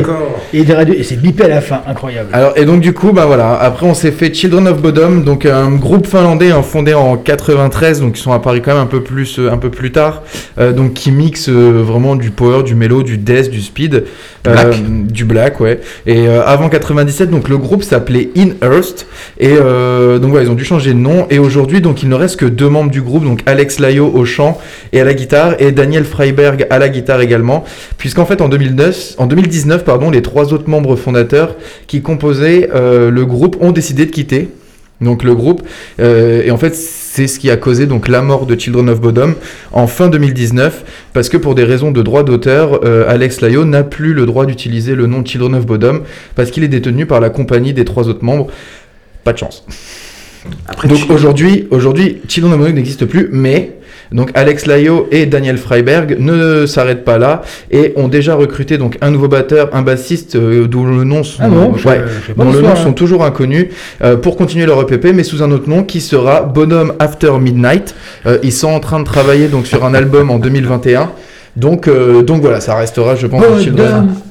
j'ai. Et des radios, et c'est bipé à la fin, incroyable. Alors et donc du coup bah voilà après on s'est fait Children of Bodom donc un groupe finlandais hein, fondé en 93 donc ils sont apparus quand même un peu plus euh, un peu plus tard euh, donc qui mixe euh, vraiment du power du mélo du death du speed euh, Black. du black ouais et euh, avant 97 donc le groupe s'appelait In Earth et euh, donc voilà ils ont dû changer de nom et aujourd'hui donc il ne reste que deux membres du groupe donc Alex Layo au chant et à la guitare et Daniel Freiberg à la guitare également puisqu'en fait en 2009 en 2019 pardon les trois autres membres fondateurs qui composaient euh, le groupe ont décidé de quitter. Donc le groupe euh, et en fait c'est ce qui a causé donc la mort de Children of Bodom en fin 2019 parce que pour des raisons de droit d'auteur euh, Alex Layo n'a plus le droit d'utiliser le nom Children of Bodom parce qu'il est détenu par la compagnie des trois autres membres. Pas de chance. Après, donc tu- aujourd'hui, aujourd'hui, Children of Bodom n'existe plus, mais donc Alex Layo et Daniel Freiberg ne s'arrêtent pas là et ont déjà recruté donc un nouveau batteur, un bassiste euh, dont le nom sont, Ah bon, je- ouais, je sais pas dont le l'histoire, nom sont toujours inconnus euh, pour continuer leur EPP, mais sous un autre nom qui sera Bonhomme After Midnight. Euh, ils sont en train de travailler donc sur un album en 2021. Donc, euh, donc voilà, ça restera, je pense,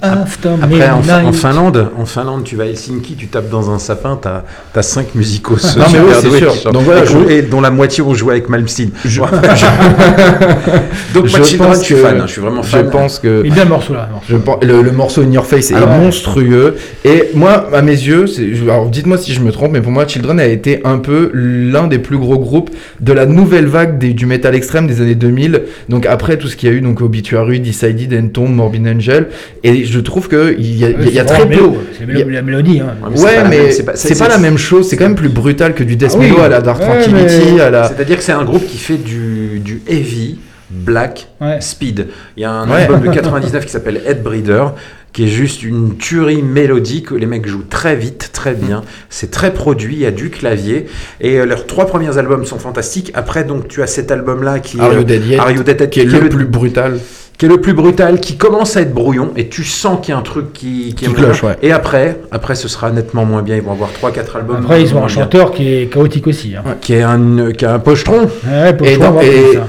Après, en, en. Finlande, en Finlande, tu vas à Helsinki, tu tapes dans un sapin, t'as as cinq musicos Non, mais oui, c'est sûr. qui. Donc voilà, et, je- et dont la moitié ont joué avec Malmsteen. Je- Ouais. <laughs> Donc moi, je Children, pense je suis fan, hein, je suis vraiment fan. Je pense que Il est bien le morceau là. le morceau. Je pense- le, le morceau In Your Face est Ah ouais. monstrueux. Et moi, à mes yeux, alors dites-moi si je me trompe, mais pour moi, Children a été un peu l'un des plus gros groupes de la nouvelle vague des- du métal extrême des années 2000. Donc après tout ce qu'il y a eu, donc Obituary, Decided, Entomb, Morbid Angel. Et je trouve que il y a, y a- y a très peu. C'est il y a- mélo- la mélodie. Hein. Ouais, mais c'est Ouais, pas la mais même- c'est pas, la même chose. C'est quand même plus brutal que du Death Ah oui. À la Dark Ouais, Tranquility, mais- la. C'est-à-dire que c'est un groupe qui fait du, du heavy, black, Ouais. speed. Il y a un Ouais. album de <laughs> 99 qui s'appelle Headbreeder, qui est juste une tuerie mélodique. Les mecs jouent très vite, très bien. C'est très produit, il y a du clavier. Et euh, leurs trois premiers albums sont fantastiques. Après, donc, tu as cet album-là qui Are est You Dead Yet, Are You Dead Yet, qui est le plus brutal. Qui est le plus brutal, qui commence à être brouillon, et tu sens qu'il y a un truc qui, Qui est cloche, ouais. Et après, après, ce sera nettement moins bien. Ils vont avoir 3-4 albums. Après, ils ont un bien. chanteur qui est chaotique aussi. Hein. Qui est un, qui a un pochetron. Ouais, Et dans,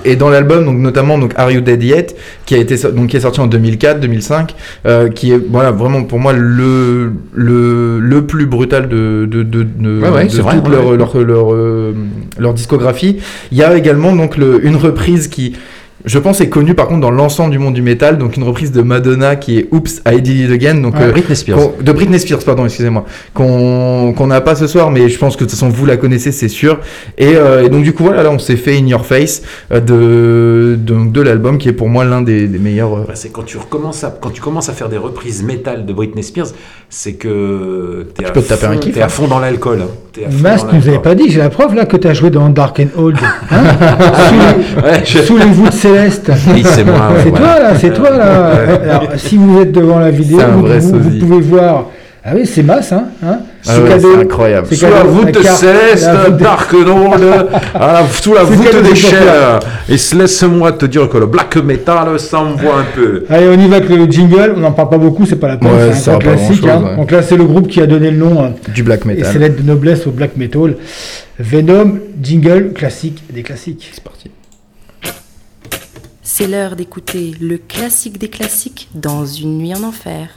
et, dans l'album, donc notamment donc Are You Dead Yet, qui a été donc qui est sorti en 2004, 2005, euh, qui est voilà vraiment pour moi le le, le plus brutal de de de, de, Ouais, ouais, de vrai, toute ouais, leur, ouais. leur leur leur discographie. Il y a également donc le, une reprise qui je pense est connue par contre dans l'ensemble du monde du métal, donc une reprise de Madonna qui est Oops I Did It Again, donc Ouais, euh, Britney Spears. de Britney Spears, pardon, excusez-moi, qu'on qu'on n'a pas ce soir, mais je pense que de toute façon vous la connaissez, c'est sûr. Et, euh, et donc du coup voilà, là on s'est fait In Your Face euh, de de, de l'album qui est pour moi l'un des, des meilleurs. euh, Ouais, c'est quand tu recommences à quand tu commences à faire des reprises métal de Britney Spears, c'est que t'es à, peux te taper un fond- kiff, t'es hein. à fond dans l'alcool. hein. T'es à fond Mas, dans tu nous avais l'alcool. pas dit, j'ai la preuve là que tu as joué dans Dark and Old. Hein <laughs> sous, les, Ouais, je- sous les voûtes célestes. Oui, c'est moi, ouais, <laughs> c'est ouais. toi là, c'est toi là. Alors, si vous êtes devant la vidéo, vous, vous- vous pouvez voir. Ah oui, c'est Mas, hein, hein Ah C'est c'est incroyable. C'est Sous la voûte céleste, Dark la- <laughs> sous la C'est voûte des chairs. Et se laisse-moi te dire que le black metal, ça envoie un peu. Allez, on y va avec le jingle. On n'en parle pas beaucoup, c'est pas la peine. Ouais, c'est un classique. hein. ouais. Donc là, c'est le groupe qui a donné le nom euh, du black et metal. ses lettres de noblesse au black metal. Venom, jingle, classique des classiques. C'est parti. C'est l'heure d'écouter le classique des classiques dans une nuit en enfer.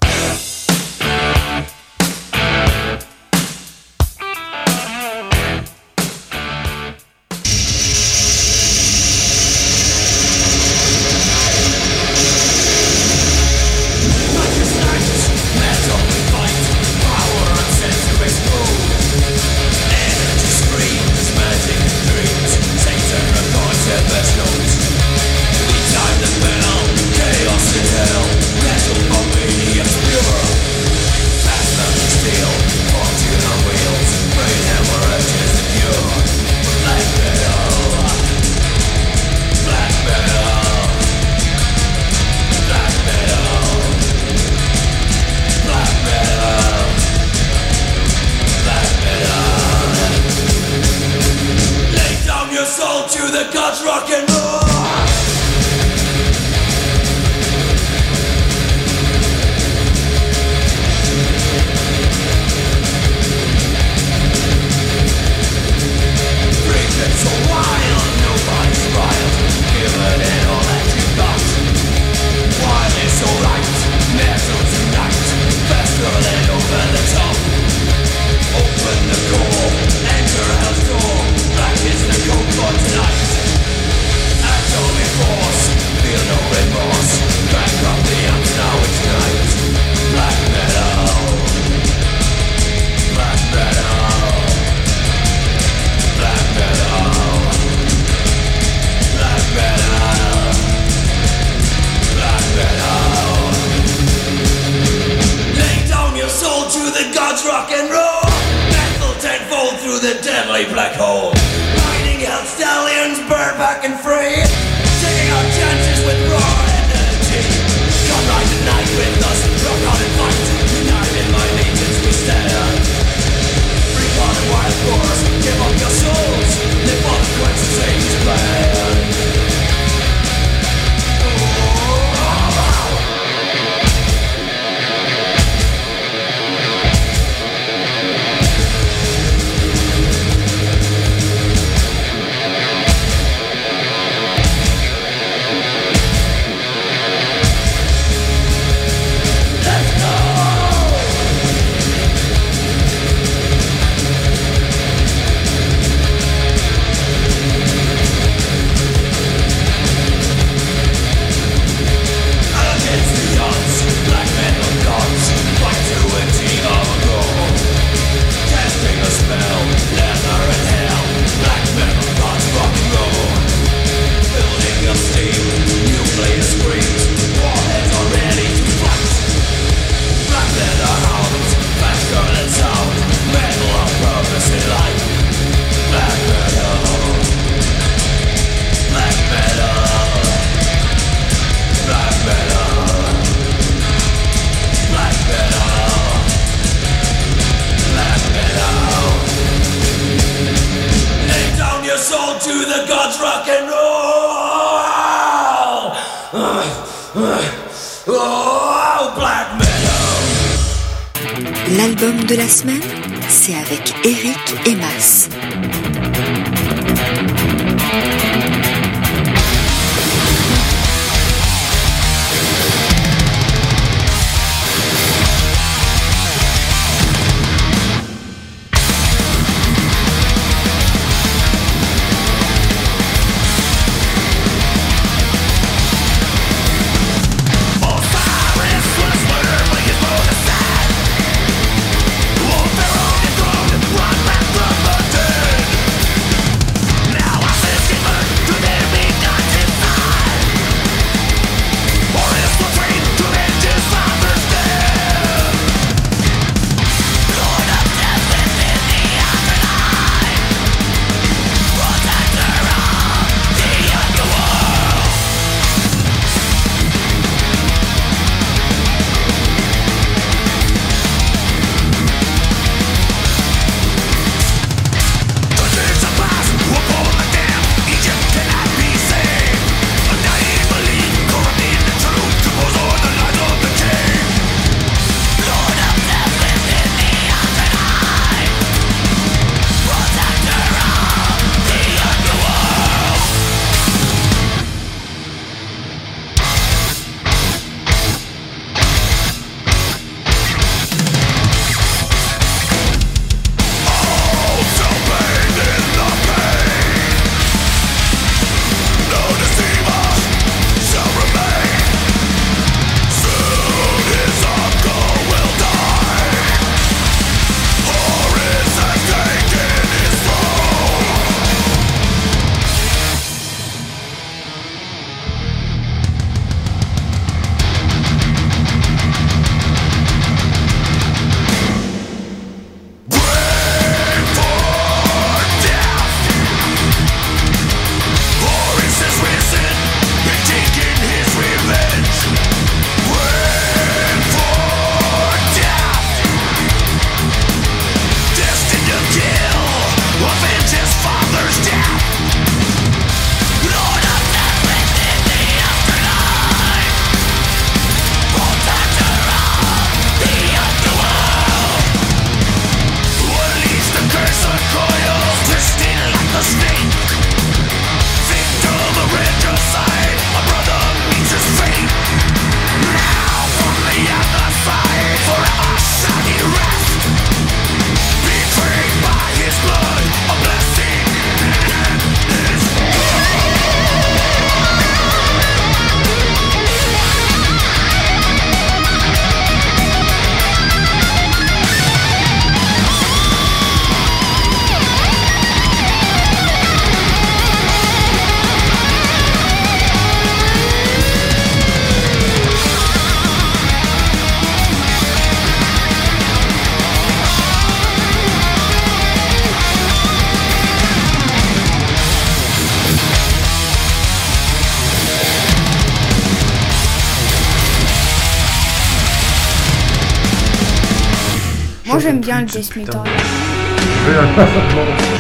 J'aime bien le death metal.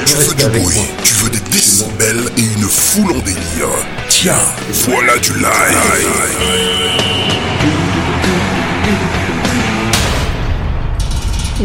Tu veux du bruit, tu veux des décibels et une foule en délire. Tiens, voilà du live.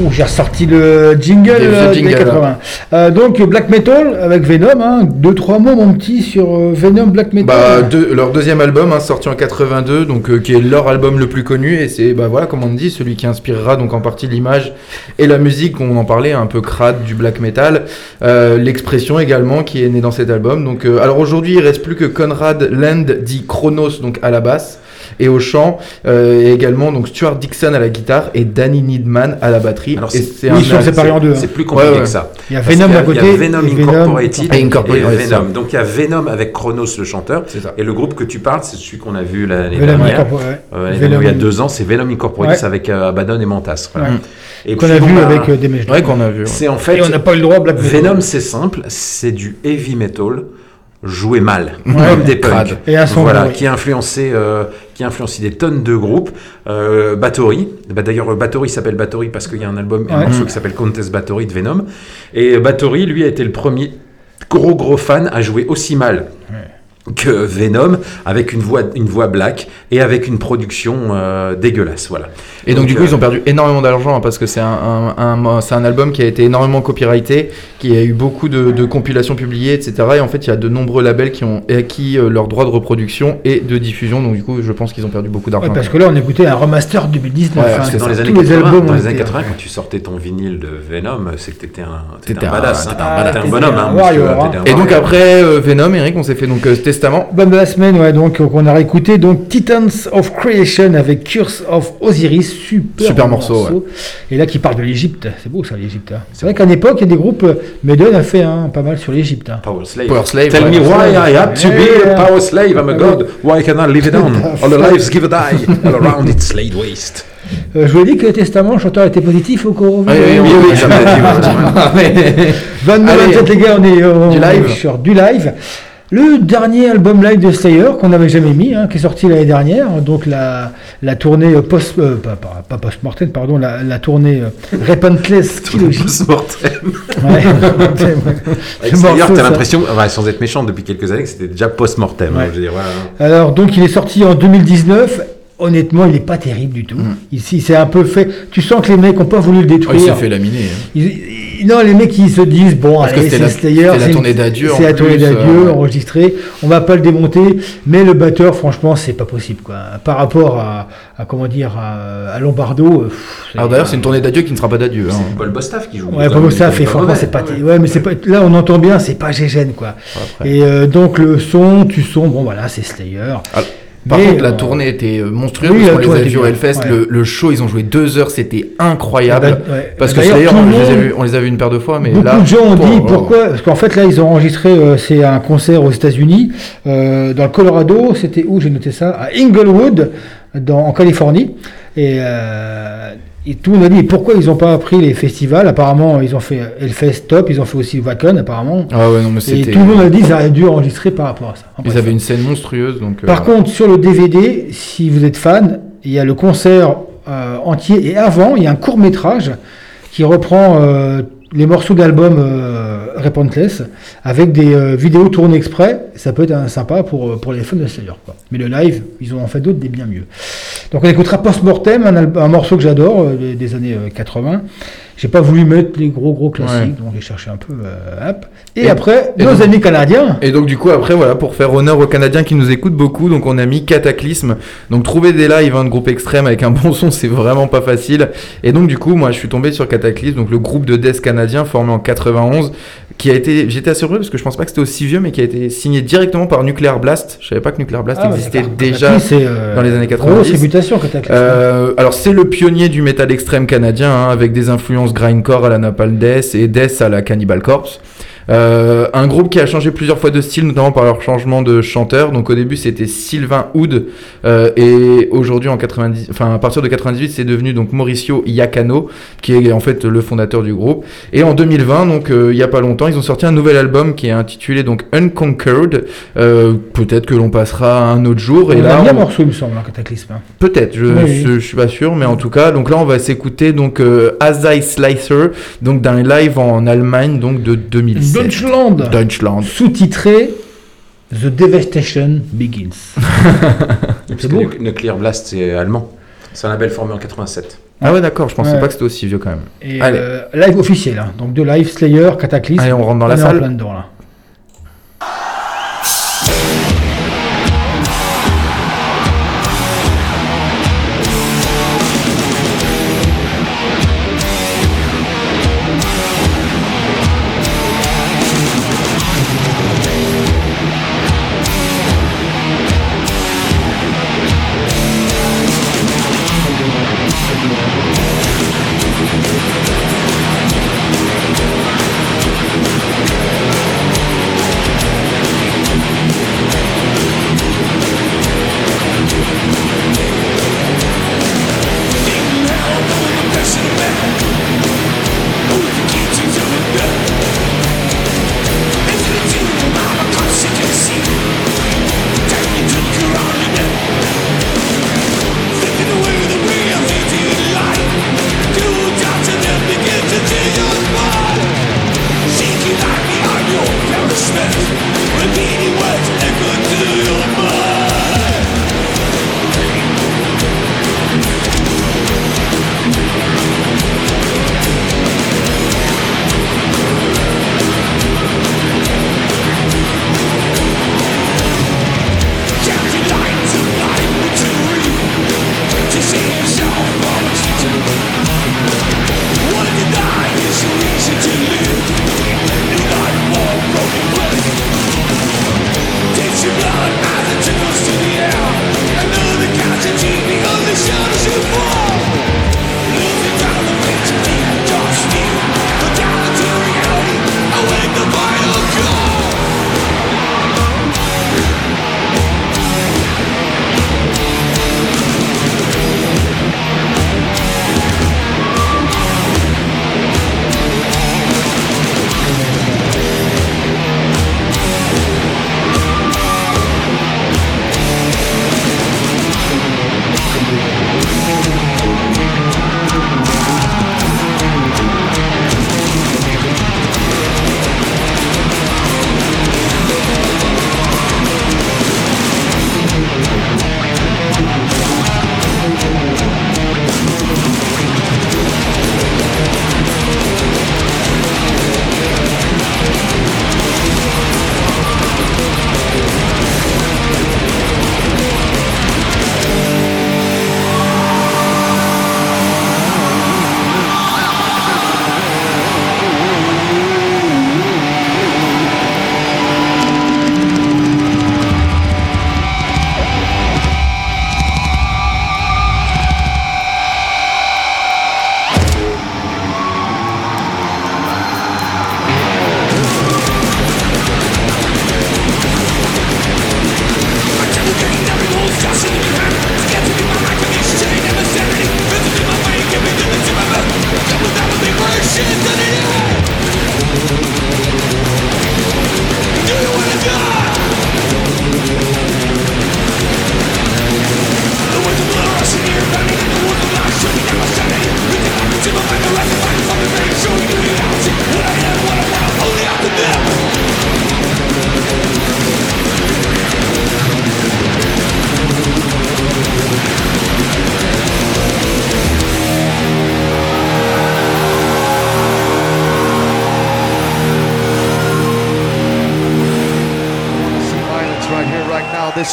Ouh, j'ai ressorti le jingle, Le euh, des jingle, 80. Euh, donc Black Metal avec Venom, hein. deux trois mots mon petit sur euh, Venom Black Metal. Bah, deux- leur deuxième album, hein, sorti en 82, donc euh, qui est leur album le plus connu, et c'est bah voilà, comme on dit, celui qui inspirera donc en partie l'image et la musique, on en parlait, un peu crade du black metal, Euh, l'expression également qui est née dans cet album. Donc, alors aujourd'hui, il reste plus que Conrad Land dit Chronos donc à la basse et au chant, euh, et également donc Stuart Dixon à la guitare et Danny Needman à la batterie. Alors, et c'est- un- Oui, ils sont séparés en deux. hein. C'est plus compliqué Ouais, ouais. que ça. Il y a Venom qu'il d'un il y a côté Venom et Venom Incorporated Et Incorporated, ouais, c'est Venom. Donc il y a Venom avec Chronos le chanteur. C'est ça. Et le groupe que tu parles, c'est celui qu'on a vu l'année Venom dernière. Incorporated, ouais. Euh, dernière, il y a deux ans, c'est Venom Incorporated Ouais. avec euh, Abaddon et Mantas. voilà. Ouais. Et Qu'on puis, a vu avec euh, des qu'on a vu. ouais. C'est en fait. Et on n'a pas eu le droit à Black. Venom, c'est simple, c'est du heavy metal joué mal, Ouais. comme des punks. Et son voilà, bruit. qui a influencé, euh, qui a influencé des tonnes de groupes. Euh, Bathory, bah, d'ailleurs Bathory s'appelle Bathory parce qu'il y a un album, un morceau qui s'appelle Contest Bathory de Venom. Et Bathory, lui, a été le premier gros gros fan à jouer aussi mal. que Venom avec une voix une voix black et avec une production euh, dégueulasse voilà Et donc, du coup, euh, ils ont perdu énormément d'argent hein, parce que c'est un, un, un- c'est un album qui a été énormément copyrighté, qui a eu beaucoup de, de compilations publiées, etc. Et en fait, il y a de nombreux labels qui ont acquis euh, leurs droits de reproduction et de diffusion. Donc, du coup, je pense qu'ils ont perdu beaucoup d'argent. Ouais, parce que là on écoutait un remaster 2019. Ouais, que dans les années les 80, albums dans ont les années été- 80, quand tu sortais ton vinyle de Venom, c'est que t'étais un, t'étais un badass, t'étais un T'étais badass, un bonhomme, Et donc après euh, Venom, Eric, on s'est fait donc euh, Testament. Bande de la semaine, ouais, donc on a réécouté donc Titans of Creation avec Curse of Osiris, super, morceau, Et là qui parle de l'Égypte, c'est beau ça l'Égypte. hein. C'est vrai qu'à l'époque il y a des groupes, euh, Maiden a fait hein, pas mal sur l'Égypte. hein. Power Slave. Power Slave, Tell ouais. me why I had to be a power slave. I'm a god. Why can I live it on? <laughs> All the lives give a die. All around it's laid waste. Euh, je vous ai dit que le Testament, le chanteur était positif au cours. Oui, oui, oui, oui, ça m'a dit, voilà. Mais- 22 Allez, 27 les gars, on est on du live. est sur du live. Le dernier album live de Slayer qu'on n'avait jamais mis, hein, qui est sorti l'année dernière, donc la, la tournée euh, post, euh, pas, pas, pas post-mortem, pardon, la, la tournée euh, Repentless. <laughs> Post-mortem. Ouais. <laughs> T'as ça. l'impression, sans être méchant, depuis quelques années, que c'était déjà post-mortem. hein, Ouais. Alors, donc, il est sorti en 2019. Honnêtement, il n'est pas terrible du tout. Ici, c'est un peu fait. Tu sens que les mecs n'ont pas voulu le Oh, il détruire. s'est fait laminer. hein. Ils- non, les mecs, ils se disent bon, Parce que allez, c'était c'est la- Slayer, la c'est tournée d'adieu, C'est la tournée d'adieu euh, enregistrée. On va pas le démonter, mais le batteur, franchement, c'est pas possible, quoi. Par rapport à, à, comment dire, à, à Lombardo. euh, pff, Alors d'ailleurs, c'est une tournée d'adieu qui ne sera pas d'adieu. hein. C'est Paul Bostaph qui joue. Ouais, est fait pas franchement, c'est pas. Ouais, mais c'est pas. Là, on entend bien, c'est pas Gégène, quoi. Et euh, donc le son, tu son, bon voilà, c'est Slayer. Ah, Par Mais, contre, la euh, tournée était euh, monstrueuse. oui, qu'on les a vus au Hellfest. ouais. Le, le show, ils ont joué deux heures, c'était incroyable. Bah, ouais. Parce que D'ailleurs, Slayer, tout le on, les a monde- vus- on les a vus une paire de fois, mais Beaucoup là. de gens ont dit pourquoi Parce qu'en fait là ils ont enregistré, euh, c'est un concert aux États-Unis, euh, dans le Colorado, c'était où j'ai noté ça À Inglewood, dans, en Californie. Et, euh, et tout le monde a dit pourquoi ils n'ont pas pris les festivals? Apparemment ils ont fait Hellfest top, ils ont fait aussi Wacken apparemment. Ah ouais, non, mais et tout le monde a dit qu'ils auraient dû enregistrer par rapport à ça. Ils avaient une scène monstrueuse. Donc, euh, Par contre, sur le DVD, si vous êtes fan, il y a le concert euh, entier et avant, il y a un court métrage qui reprend euh, les morceaux d'album euh, Avec des euh, vidéos tournées exprès. Ça peut être un- sympa pour, euh, pour les fans de Slayer. Quoi. Mais le live, ils ont en fait d'autres des bien mieux. Donc on écoutera Post-Mortem, un, alb- un morceau que j'adore euh, des, des années euh, 80. J'ai pas voulu mettre les gros gros classiques, Ouais. donc j'ai cherché un peu. euh, hop. Et, Et- après, et nos donc- amis canadiens. Et donc du coup après voilà pour faire honneur aux Canadiens qui nous écoutent beaucoup donc on a mis Cataclysme donc trouver des lives hein, de groupe extrême avec un bon son <laughs> c'est vraiment pas facile et donc du coup moi je suis tombé sur Cataclysme donc le groupe de death canadien formé en 91 qui a été j'étais assez surpris parce que je pense pas que c'était aussi vieux mais qui a été signé directement par Nuclear Blast je savais pas que Nuclear Blast Ah existait déjà euh, dans les années grosse 90 réputation, Cataclysme. Euh, alors c'est le pionnier du métal extrême canadien hein, avec des influences grindcore à la Napalm Death et Death à la Cannibal Corpse Euh, un groupe qui a changé plusieurs fois de style, notamment par leur changement de chanteur. Donc au début c'était Sylvain Houd euh, et aujourd'hui en 90, enfin à partir de 98 c'est devenu donc Mauricio Iacano qui est en fait le fondateur du groupe. Et en 2020 donc euh, il y a pas longtemps ils ont sorti un nouvel album qui est intitulé donc Unconquered. Euh, Peut-être que l'on passera un autre jour. Et On là a bien on- morceau, il me semble, un cataclysme. hein. Peut-être, je, Oui, je, je suis pas sûr, mais en tout cas, donc là on va s'écouter donc euh, Asai Slicer, donc d'un live en Allemagne donc de 2007. Deutschland. Deutschland. Sous-titré The Devastation Begins. <laughs> Parce que Nuc- Nuclear Blast, c'est allemand. C'est un label formé en 87. Ah ouais d'accord, je pensais Ouais. pas que c'était aussi vieux quand même. Et Allez. euh, live officiel, hein. donc de live Slayer, Cataclysme. Allez, on rentre dans la est en salle. plein dedans, là.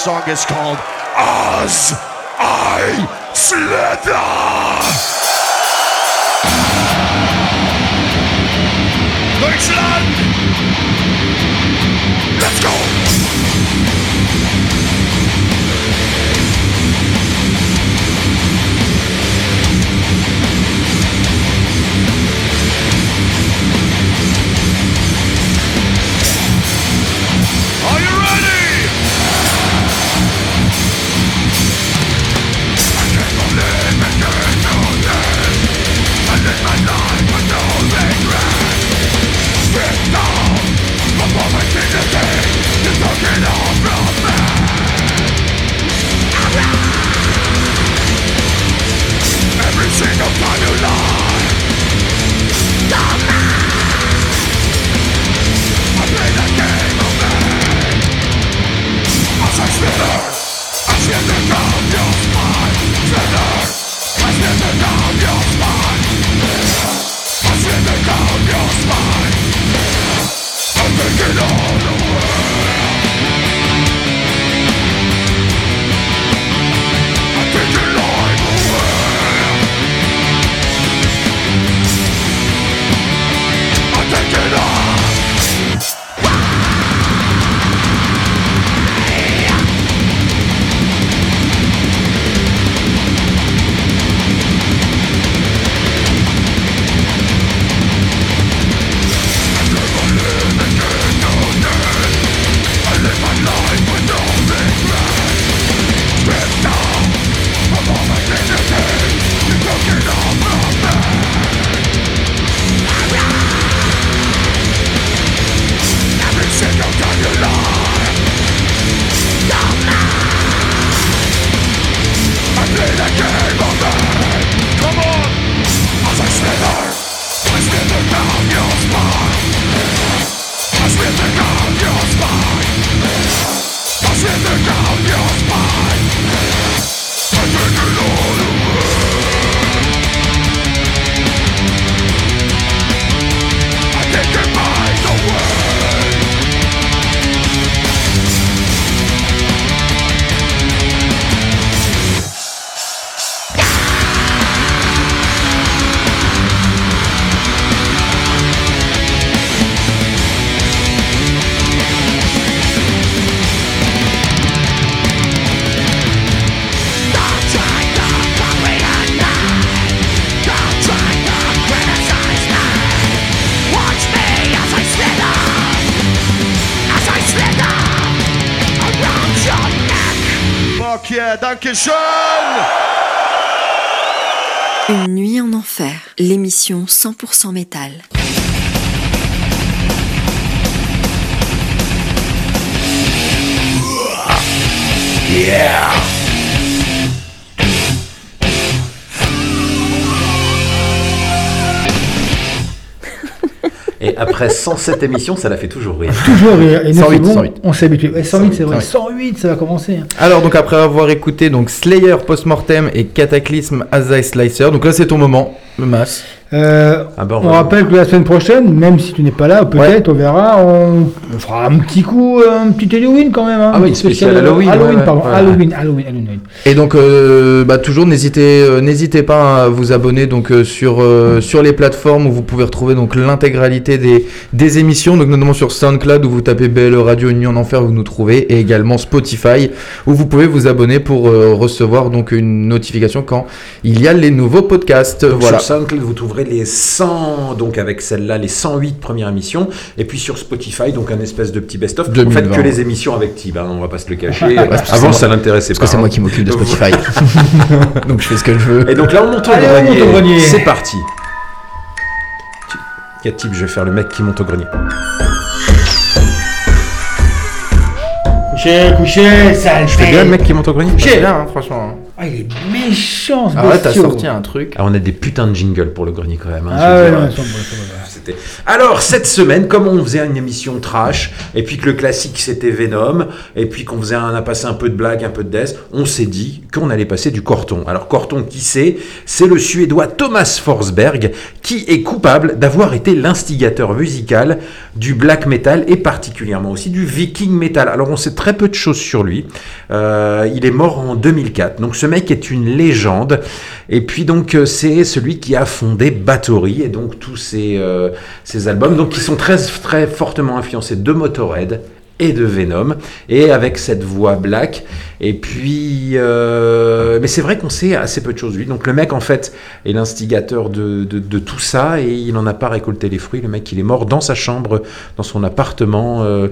Song is called Oz Une nuit en enfer, l'émission 100% métal. Yeah Et après 107 émissions, ça l'a fait toujours rire. Toujours rire. Et nous, 108, c'est bon, 108. on s'est habitué. Ouais, 108, c'est vrai. 108. 108, ça va commencer. hein. Alors donc après avoir écouté donc Slayer Postmortem et Cataclysm Azai Slicer, donc là c'est ton moment, le mass. Euh, Ah bah, on rappelle que la semaine prochaine, même si tu n'es pas là, peut-être, on verra, on, on fera un petit coup, euh, un petit Halloween quand même. hein. Ah oui, spécial Halloween, Halloween, ouais, ouais. pardon. Ouais. Halloween, Halloween, Halloween. Et donc euh, bah, toujours n'hésitez euh, n'hésitez pas à vous abonner donc sur euh, sur les plateformes où vous pouvez retrouver donc l'intégralité des des émissions donc notamment sur SoundCloud où vous tapez BLE Radio Une Nuit en Enfer vous nous trouvez et également Spotify où vous pouvez vous abonner pour euh, recevoir donc une notification quand il y a les nouveaux podcasts Donc voilà. Sur SoundCloud, vous trouverez les 100, donc avec celle-là, les 108 premières émissions. Et puis sur Spotify, donc un espèce de petit best-of. En fait, 2020. que les émissions avec Tib, hein, on va pas se le cacher. <laughs> Ouais, Avant, ça l'intéressait pas. parce que c'est moi hein. qui m'occupe de Spotify. <laughs> donc je fais ce que je veux. Et donc là, on monte au grenier. monte au grenier. C'est parti. Quel type je vais faire le mec qui monte au grenier. Couchez, couchez, sale Je fais bien le mec qui monte au grenier Couchez. bien hein, franchement. Ah, il est méchant, ce Ah ouais, t'as bestiau. sorti un truc. Ah, on a des putains de jingles pour le grenier quand même. hein, Ah veux ouais, dire. non, ils sont bons, ils sont bons. Alors, cette semaine, comme on faisait une émission trash, et puis que le classique c'était Venom, et puis qu'on faisait un, a passé un peu de blague, un peu de death, on s'est dit qu'on allait passer du Corton. Alors, Corton, qui c'est? C'est le Suédois Thomas Forsberg, qui est coupable d'avoir été l'instigateur musical du black metal et particulièrement aussi du viking metal. Alors, on sait très peu de choses sur lui. Euh, il est mort en 2004. Donc, ce mec est une légende. Et puis, donc, euh, c'est celui qui a fondé Bathory et donc tous ces, euh, ces albums, donc qui sont très, très fortement influencés de Motorhead et de Venom, et avec cette voix black. Et puis, euh, mais c'est vrai qu'on sait assez peu de choses de lui. Donc le mec, en fait, est l'instigateur de, de, de tout ça, et il n'en a pas récolté les fruits. Le mec, il est mort dans sa chambre, dans son appartement, euh,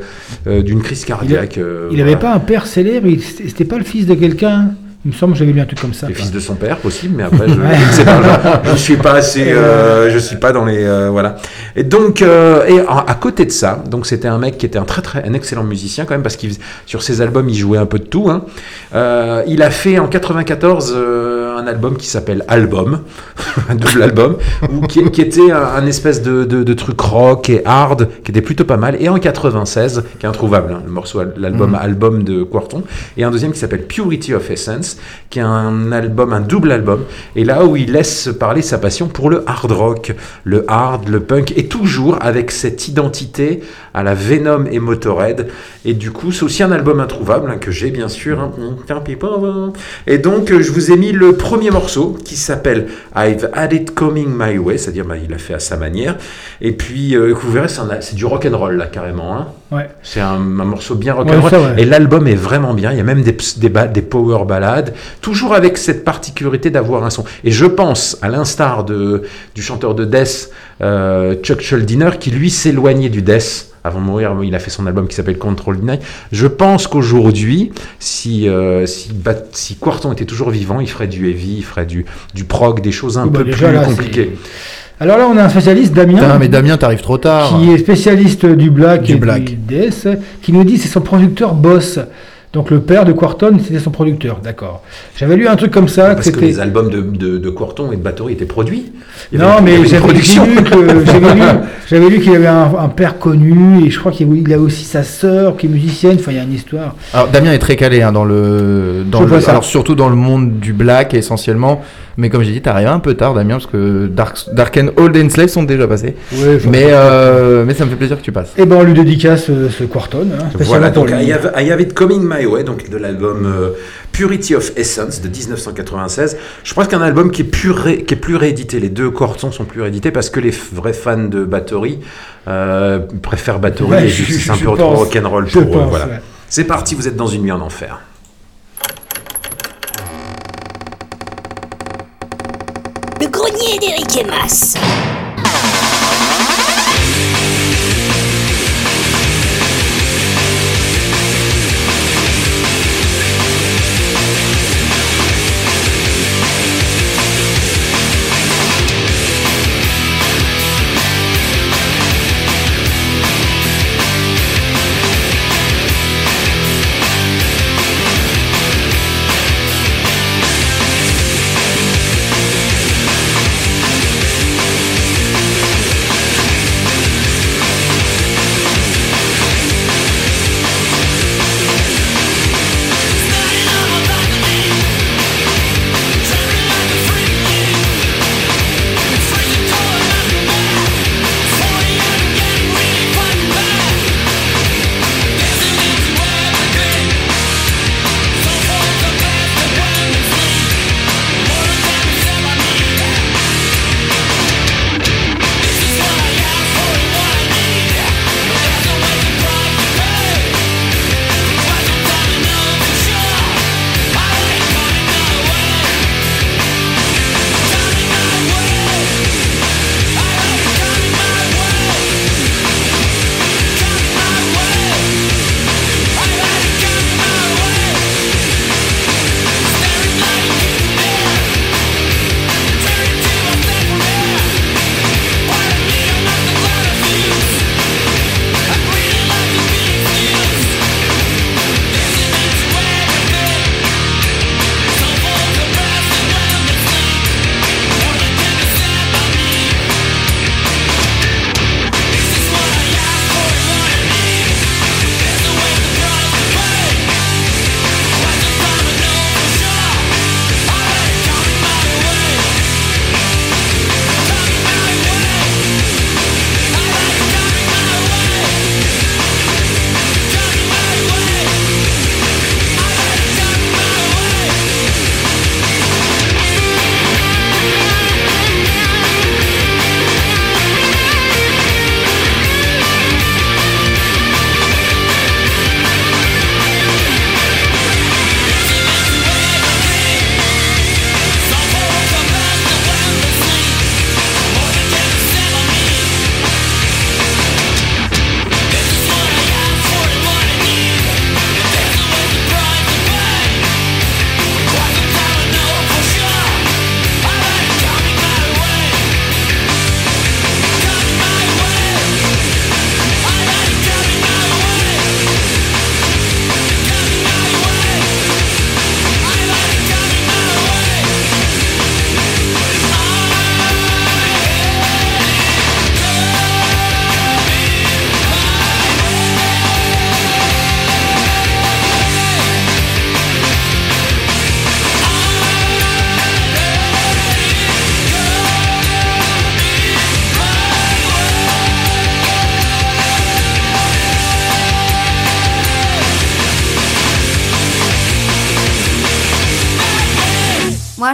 euh, d'une crise cardiaque. Il avait voilà. pas un père célèbre, c'était pas le fils de quelqu'un? Il me semble que j'avais lu un truc comme ça. Le fils de son père possible, mais après je, <laughs> ne sais pas. Je, je suis pas assez, euh, je suis pas dans les euh, voilà. Et donc euh, et à, à côté de ça, donc c'était un mec qui était un très très un excellent musicien quand même parce qu'il sur ses albums il jouait un peu de tout. hein. Euh, il a fait en 94 euh, un album qui s'appelle Album, un <laughs> double album, où, qui, qui était un, un espèce de, de, de truc rock et hard qui était plutôt pas mal. Et en 96, qui est introuvable, hein, le morceau, l'album Mhm. album de Quarton, et un deuxième qui s'appelle Purity of Essence, qui est un album, un double album, et là où il laisse parler sa passion pour le hard rock, le hard, le punk, et toujours avec cette identité à la Venom et Motorhead. Et du coup, c'est aussi un album introuvable hein, que j'ai bien sûr. hein. Hein. Et donc, euh, je vous ai mis le premier morceau qui s'appelle I've Had It Coming My Way, c'est-à-dire bah, il l'a fait à sa manière. Et puis, euh, vous verrez, c'est du rock and roll là carrément. hein. Ouais. C'est un, un morceau bien Ouais, rock'n'roll. ça, ouais. Et l'album est vraiment bien. Il y a même des, power ballades, toujours avec cette particularité d'avoir un son. Et je pense, à l'instar de, du chanteur de Death, Chuck Schuldiner, qui lui s'éloignait du Death. Avant de mourir, il a fait son album qui s'appelle Control Deny. Je pense qu'aujourd'hui, si, euh, si, Quarton était toujours vivant, il ferait du heavy, il ferait du, du prog, des choses un Oui, bah, peu déjà, plus là, compliquées. Alors là, on a un spécialiste, Damien. Putain, mais Damien, t'arrives trop tard. Qui est spécialiste du black Du et black. du death, qui nous dit c'est son producteur boss. Donc le père de Quarton, c'était son producteur, d'accord. J'avais lu un truc comme ça. Parce que c'était- les albums de, de, de Quarton et de Bathory étaient produits. Il y avait- Non, y mais avait une j'avais lu que- <laughs> j'avais lu, qu'il avait un, un père connu, et je crois qu'il il a aussi sa sœur qui est musicienne, enfin il y a une histoire. Alors Damien est très calé hein, dans le, dans Je le- vois ça. alors surtout dans le monde du black essentiellement. Mais comme j'ai dit, t'arrives un peu tard, Damien, parce que Dark, Dark and Old and Slave sont déjà passés. Ouais, mais euh, mais ça me fait plaisir que tu passes. Et ben on lui dédicace euh, ce Quarton, hein, Voilà, donc. I have, I Have It Coming My Way, donc de l'album euh, Purity of Essence de 1996. Je pense qu'un album qui est, plus ré- qui est plus réédité. Les deux Cortons sont plus réédités parce que les vrais fans de Bathory euh, préfèrent Bathory Ouais, et c'est un peu trop rock'n'roll pour eux. Voilà. ouais. C'est parti, vous êtes dans une nuit en enfer. Grenier d'Eric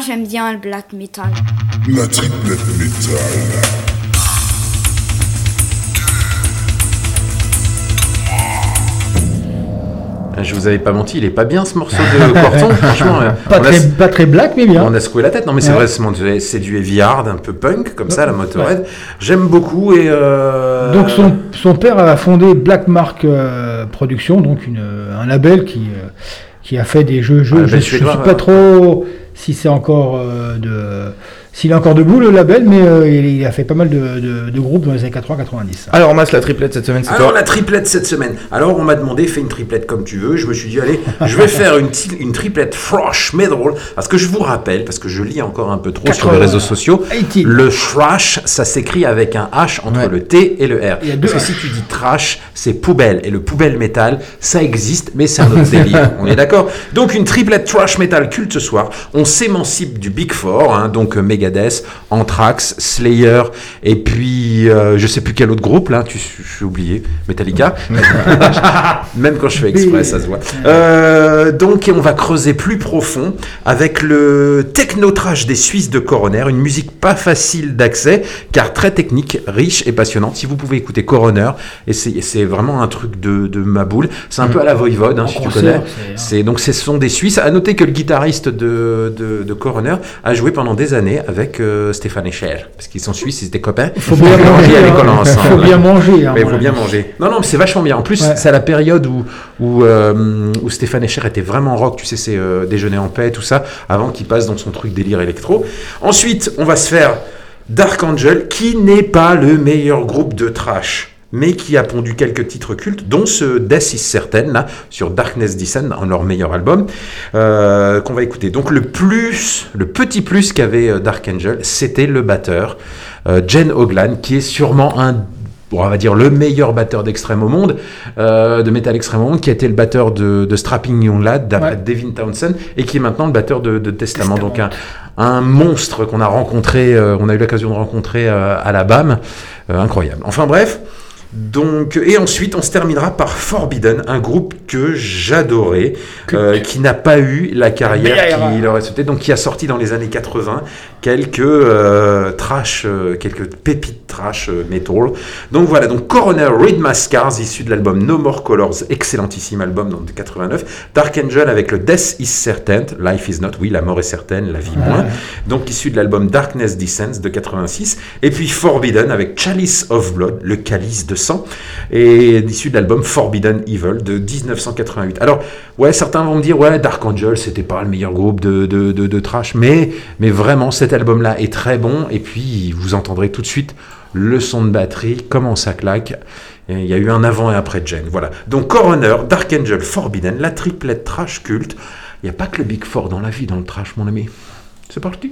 j'aime bien le black metal. La triplette métal. Je vous avais pas menti, il est pas bien ce morceau de <laughs> Corton, franchement. euh, Pas très, pas très black, mais bien. On a secoué la tête. Non, mais c'est Ouais. vrai, c'est c'est du heavy hard, un peu punk, comme ça, la Motorhead. J'aime beaucoup et. euh, Donc son, son père a fondé Black Mark euh, Productions, donc une, un label qui, euh, qui a fait des jeux. je ne suis pas ouais. trop si c'est encore euh, de s'il est encore debout le label, mais euh, il, il a fait pas mal de, de- de groupes dans les années 80-90. Alors, Mas, la triplette cette semaine, c'est Alors la triplette cette semaine. Alors on m'a demandé fais une triplette comme tu veux. Je me suis dit allez, je vais faire une, triplette thrash metal parce que je vous rappelle parce que je lis encore un peu trop sur les 80, réseaux sociaux. Le thrash ça s'écrit avec un H entre le T et le R. Il y a deux Parce que H. si tu dis trash c'est poubelle et le poubelle métal ça existe mais c'est un autre délire. <laughs> On est d'accord? Donc une triplette thrash metal culte ce soir. On s'émancipe du Big Four hein, donc euh, Megadeth, Anthrax, Slayer et puis euh, je sais plus quel autre groupe là. Tu je suis oublié. Metallica. <laughs> Même quand je fais exprès, ça se voit. Euh, donc, on va creuser plus profond avec le technotrash des Suisses de Coroner, une musique pas facile d'accès, car très technique, riche et passionnante. Si vous pouvez écouter Coroner, et c'est vraiment un truc de, de ma boule. C'est un peu à la Voivode, hein, si tu connais. c'est- C'est donc ce sont des Suisses. À noter que le guitariste de, de, de Coroner a joué pendant des années avec euh, Stéphane Echer, parce qu'ils sont suisses, ils étaient copains. Faut bien manger, mangé à hein. l'école ensemble. Faut bien manger, hein, Mais faut bien manger. Non, non, mais c'est vachement bien. En plus, Ouais. c'est à la période où, où, euh, où Stéphane Echer était vraiment rock. Tu sais, c'est euh, Déjeuner en paix, tout ça, avant qu'il passe dans son truc délire électro. Ensuite, on va se faire Dark Angel, qui n'est pas le meilleur groupe de trash mais qui a pondu quelques titres cultes, dont ce Death is Certain, là, sur Darkness Descend, en leur meilleur album, euh, qu'on va écouter. Donc le plus, le petit plus qu'avait euh, Dark Angel, c'était le batteur, euh, Jen Oglan, qui est sûrement un on va dire le meilleur batteur d'extrême au monde, euh, de métal extrême au monde, qui a été le batteur de, de Strapping Young Lad, d'après Ouais. Devin Townsend, et qui est maintenant le batteur de, de Testament. Donc un, un monstre qu'on a rencontré, euh, on a eu l'occasion de rencontrer euh, à la BAM, Euh, incroyable. Enfin bref. Donc, et ensuite, on se terminera par Forbidden, un groupe que j'adorais, euh, qui n'a pas eu la carrière qu'il aurait souhaité, donc qui a sorti dans les années 80 quelques euh, trash, euh, quelques pépites trash euh, metal. Donc voilà, donc Coroner Read My Scars, issu de l'album No More Colors, excellentissime album donc, de 89. Dark Angel avec le Death is Certain, Life is Not, oui, la mort est certaine, la vie moins. Donc issu de l'album Darkness Descends de 86. Et puis Forbidden avec Chalice of Blood, le calice de sang, et issu de l'album Forbidden Evil de 1988. Alors, ouais, certains vont me dire, ouais, Dark Angel, c'était pas le meilleur groupe de, de, de, de trash, mais, mais vraiment, cet album-là est très bon, et puis vous entendrez tout de suite le son de batterie, comment ça claque. Il y a eu un avant et après Jen. Voilà. Donc Coroner, Dark Angel, Forbidden, la triplette trash culte. Il n'y a pas que le Big Four dans la vie, dans le trash, mon ami. C'est parti.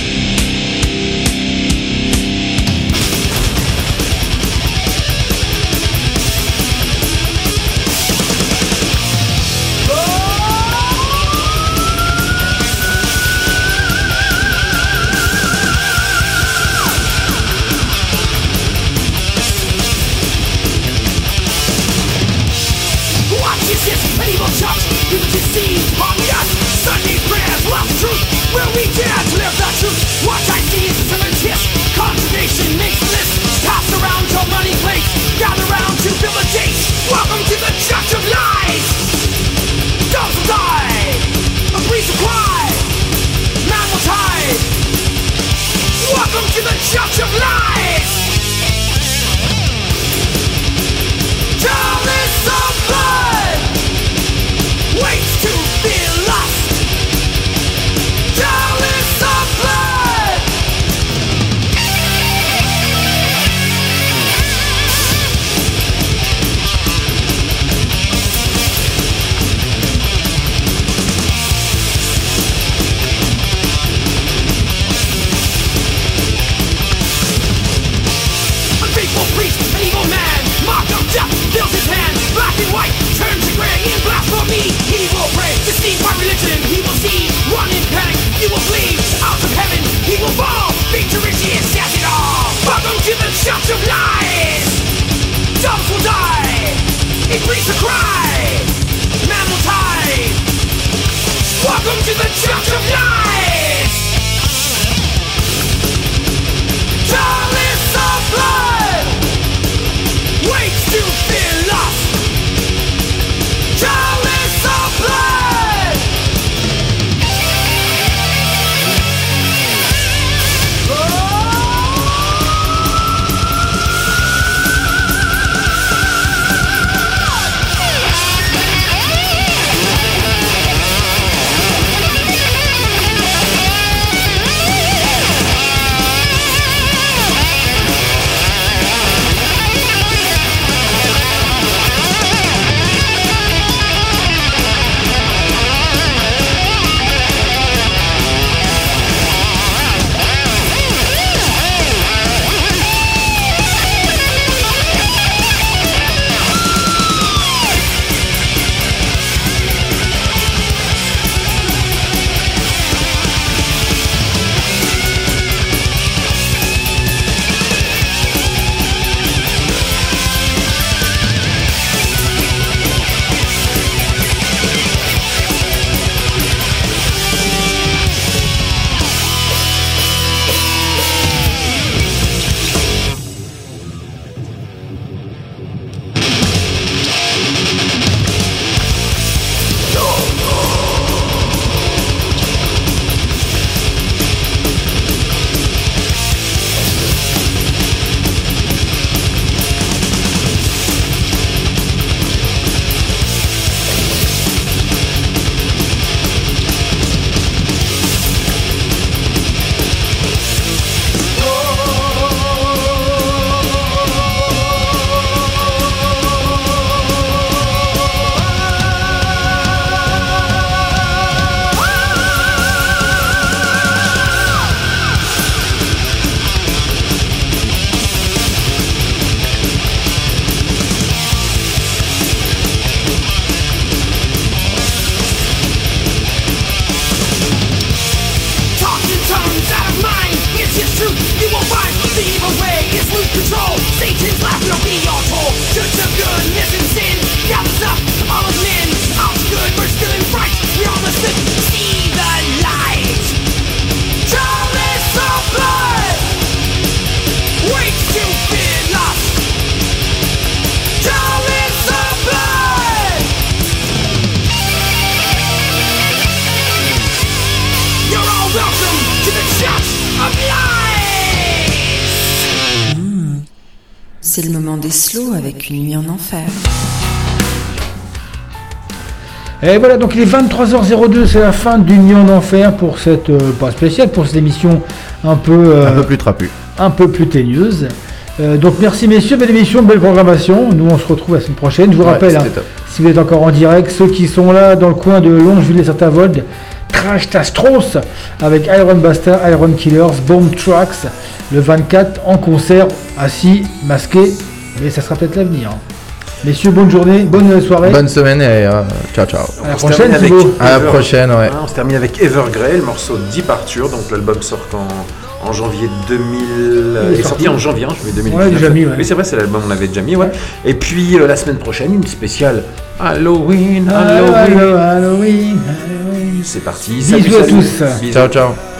Welcome to the church of lies. Dogs will die, a man will. Welcome to the church of lies. He will see, run in panic. You will out of heaven. He will fall. It all. Welcome to the church of lies. Doves will die. Cry. Man will die. Welcome to the church of lies. Of blood waits to be Et voilà, donc il est 23h02, c'est la fin d'une nuit en enfer pour cette, euh, pas spéciale, pour cette émission un peu, euh, Un peu plus trapu. un peu plus teigneuse. Euh, donc merci messieurs, belle émission, belle programmation. Nous on se retrouve la semaine prochaine. Je vous Ouais, rappelle, hein, si vous êtes encore en direct, ceux qui sont là dans le coin de Longeville et Saint-Avold, Crash Tastros avec Iron Bastard, Iron Killers, Bomb Tracks, le 24 en concert, assis, masqué, mais ça sera peut-être l'avenir. Hein. Messieurs, bonne journée, bonne soirée. Bonne semaine et euh, ciao ciao. À la On se prochaine, termine avec. À la prochaine, ouais. on se termine avec Evergrey, le morceau Departure. Donc l'album sort en, en janvier 2000. euh, Il est est sorti sorti. en janvier, hein, je mets 2019. Ouais, déjà mis, ouais. Oui, c'est vrai, c'est l'album, on l'avait déjà mis, ouais. Et puis euh, la semaine prochaine, une spéciale Halloween, Allo, Halloween. allo, Halloween, Halloween. C'est parti. Bisous salut, à salut. tous. Bisous. Ciao ciao.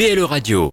BLE Radio.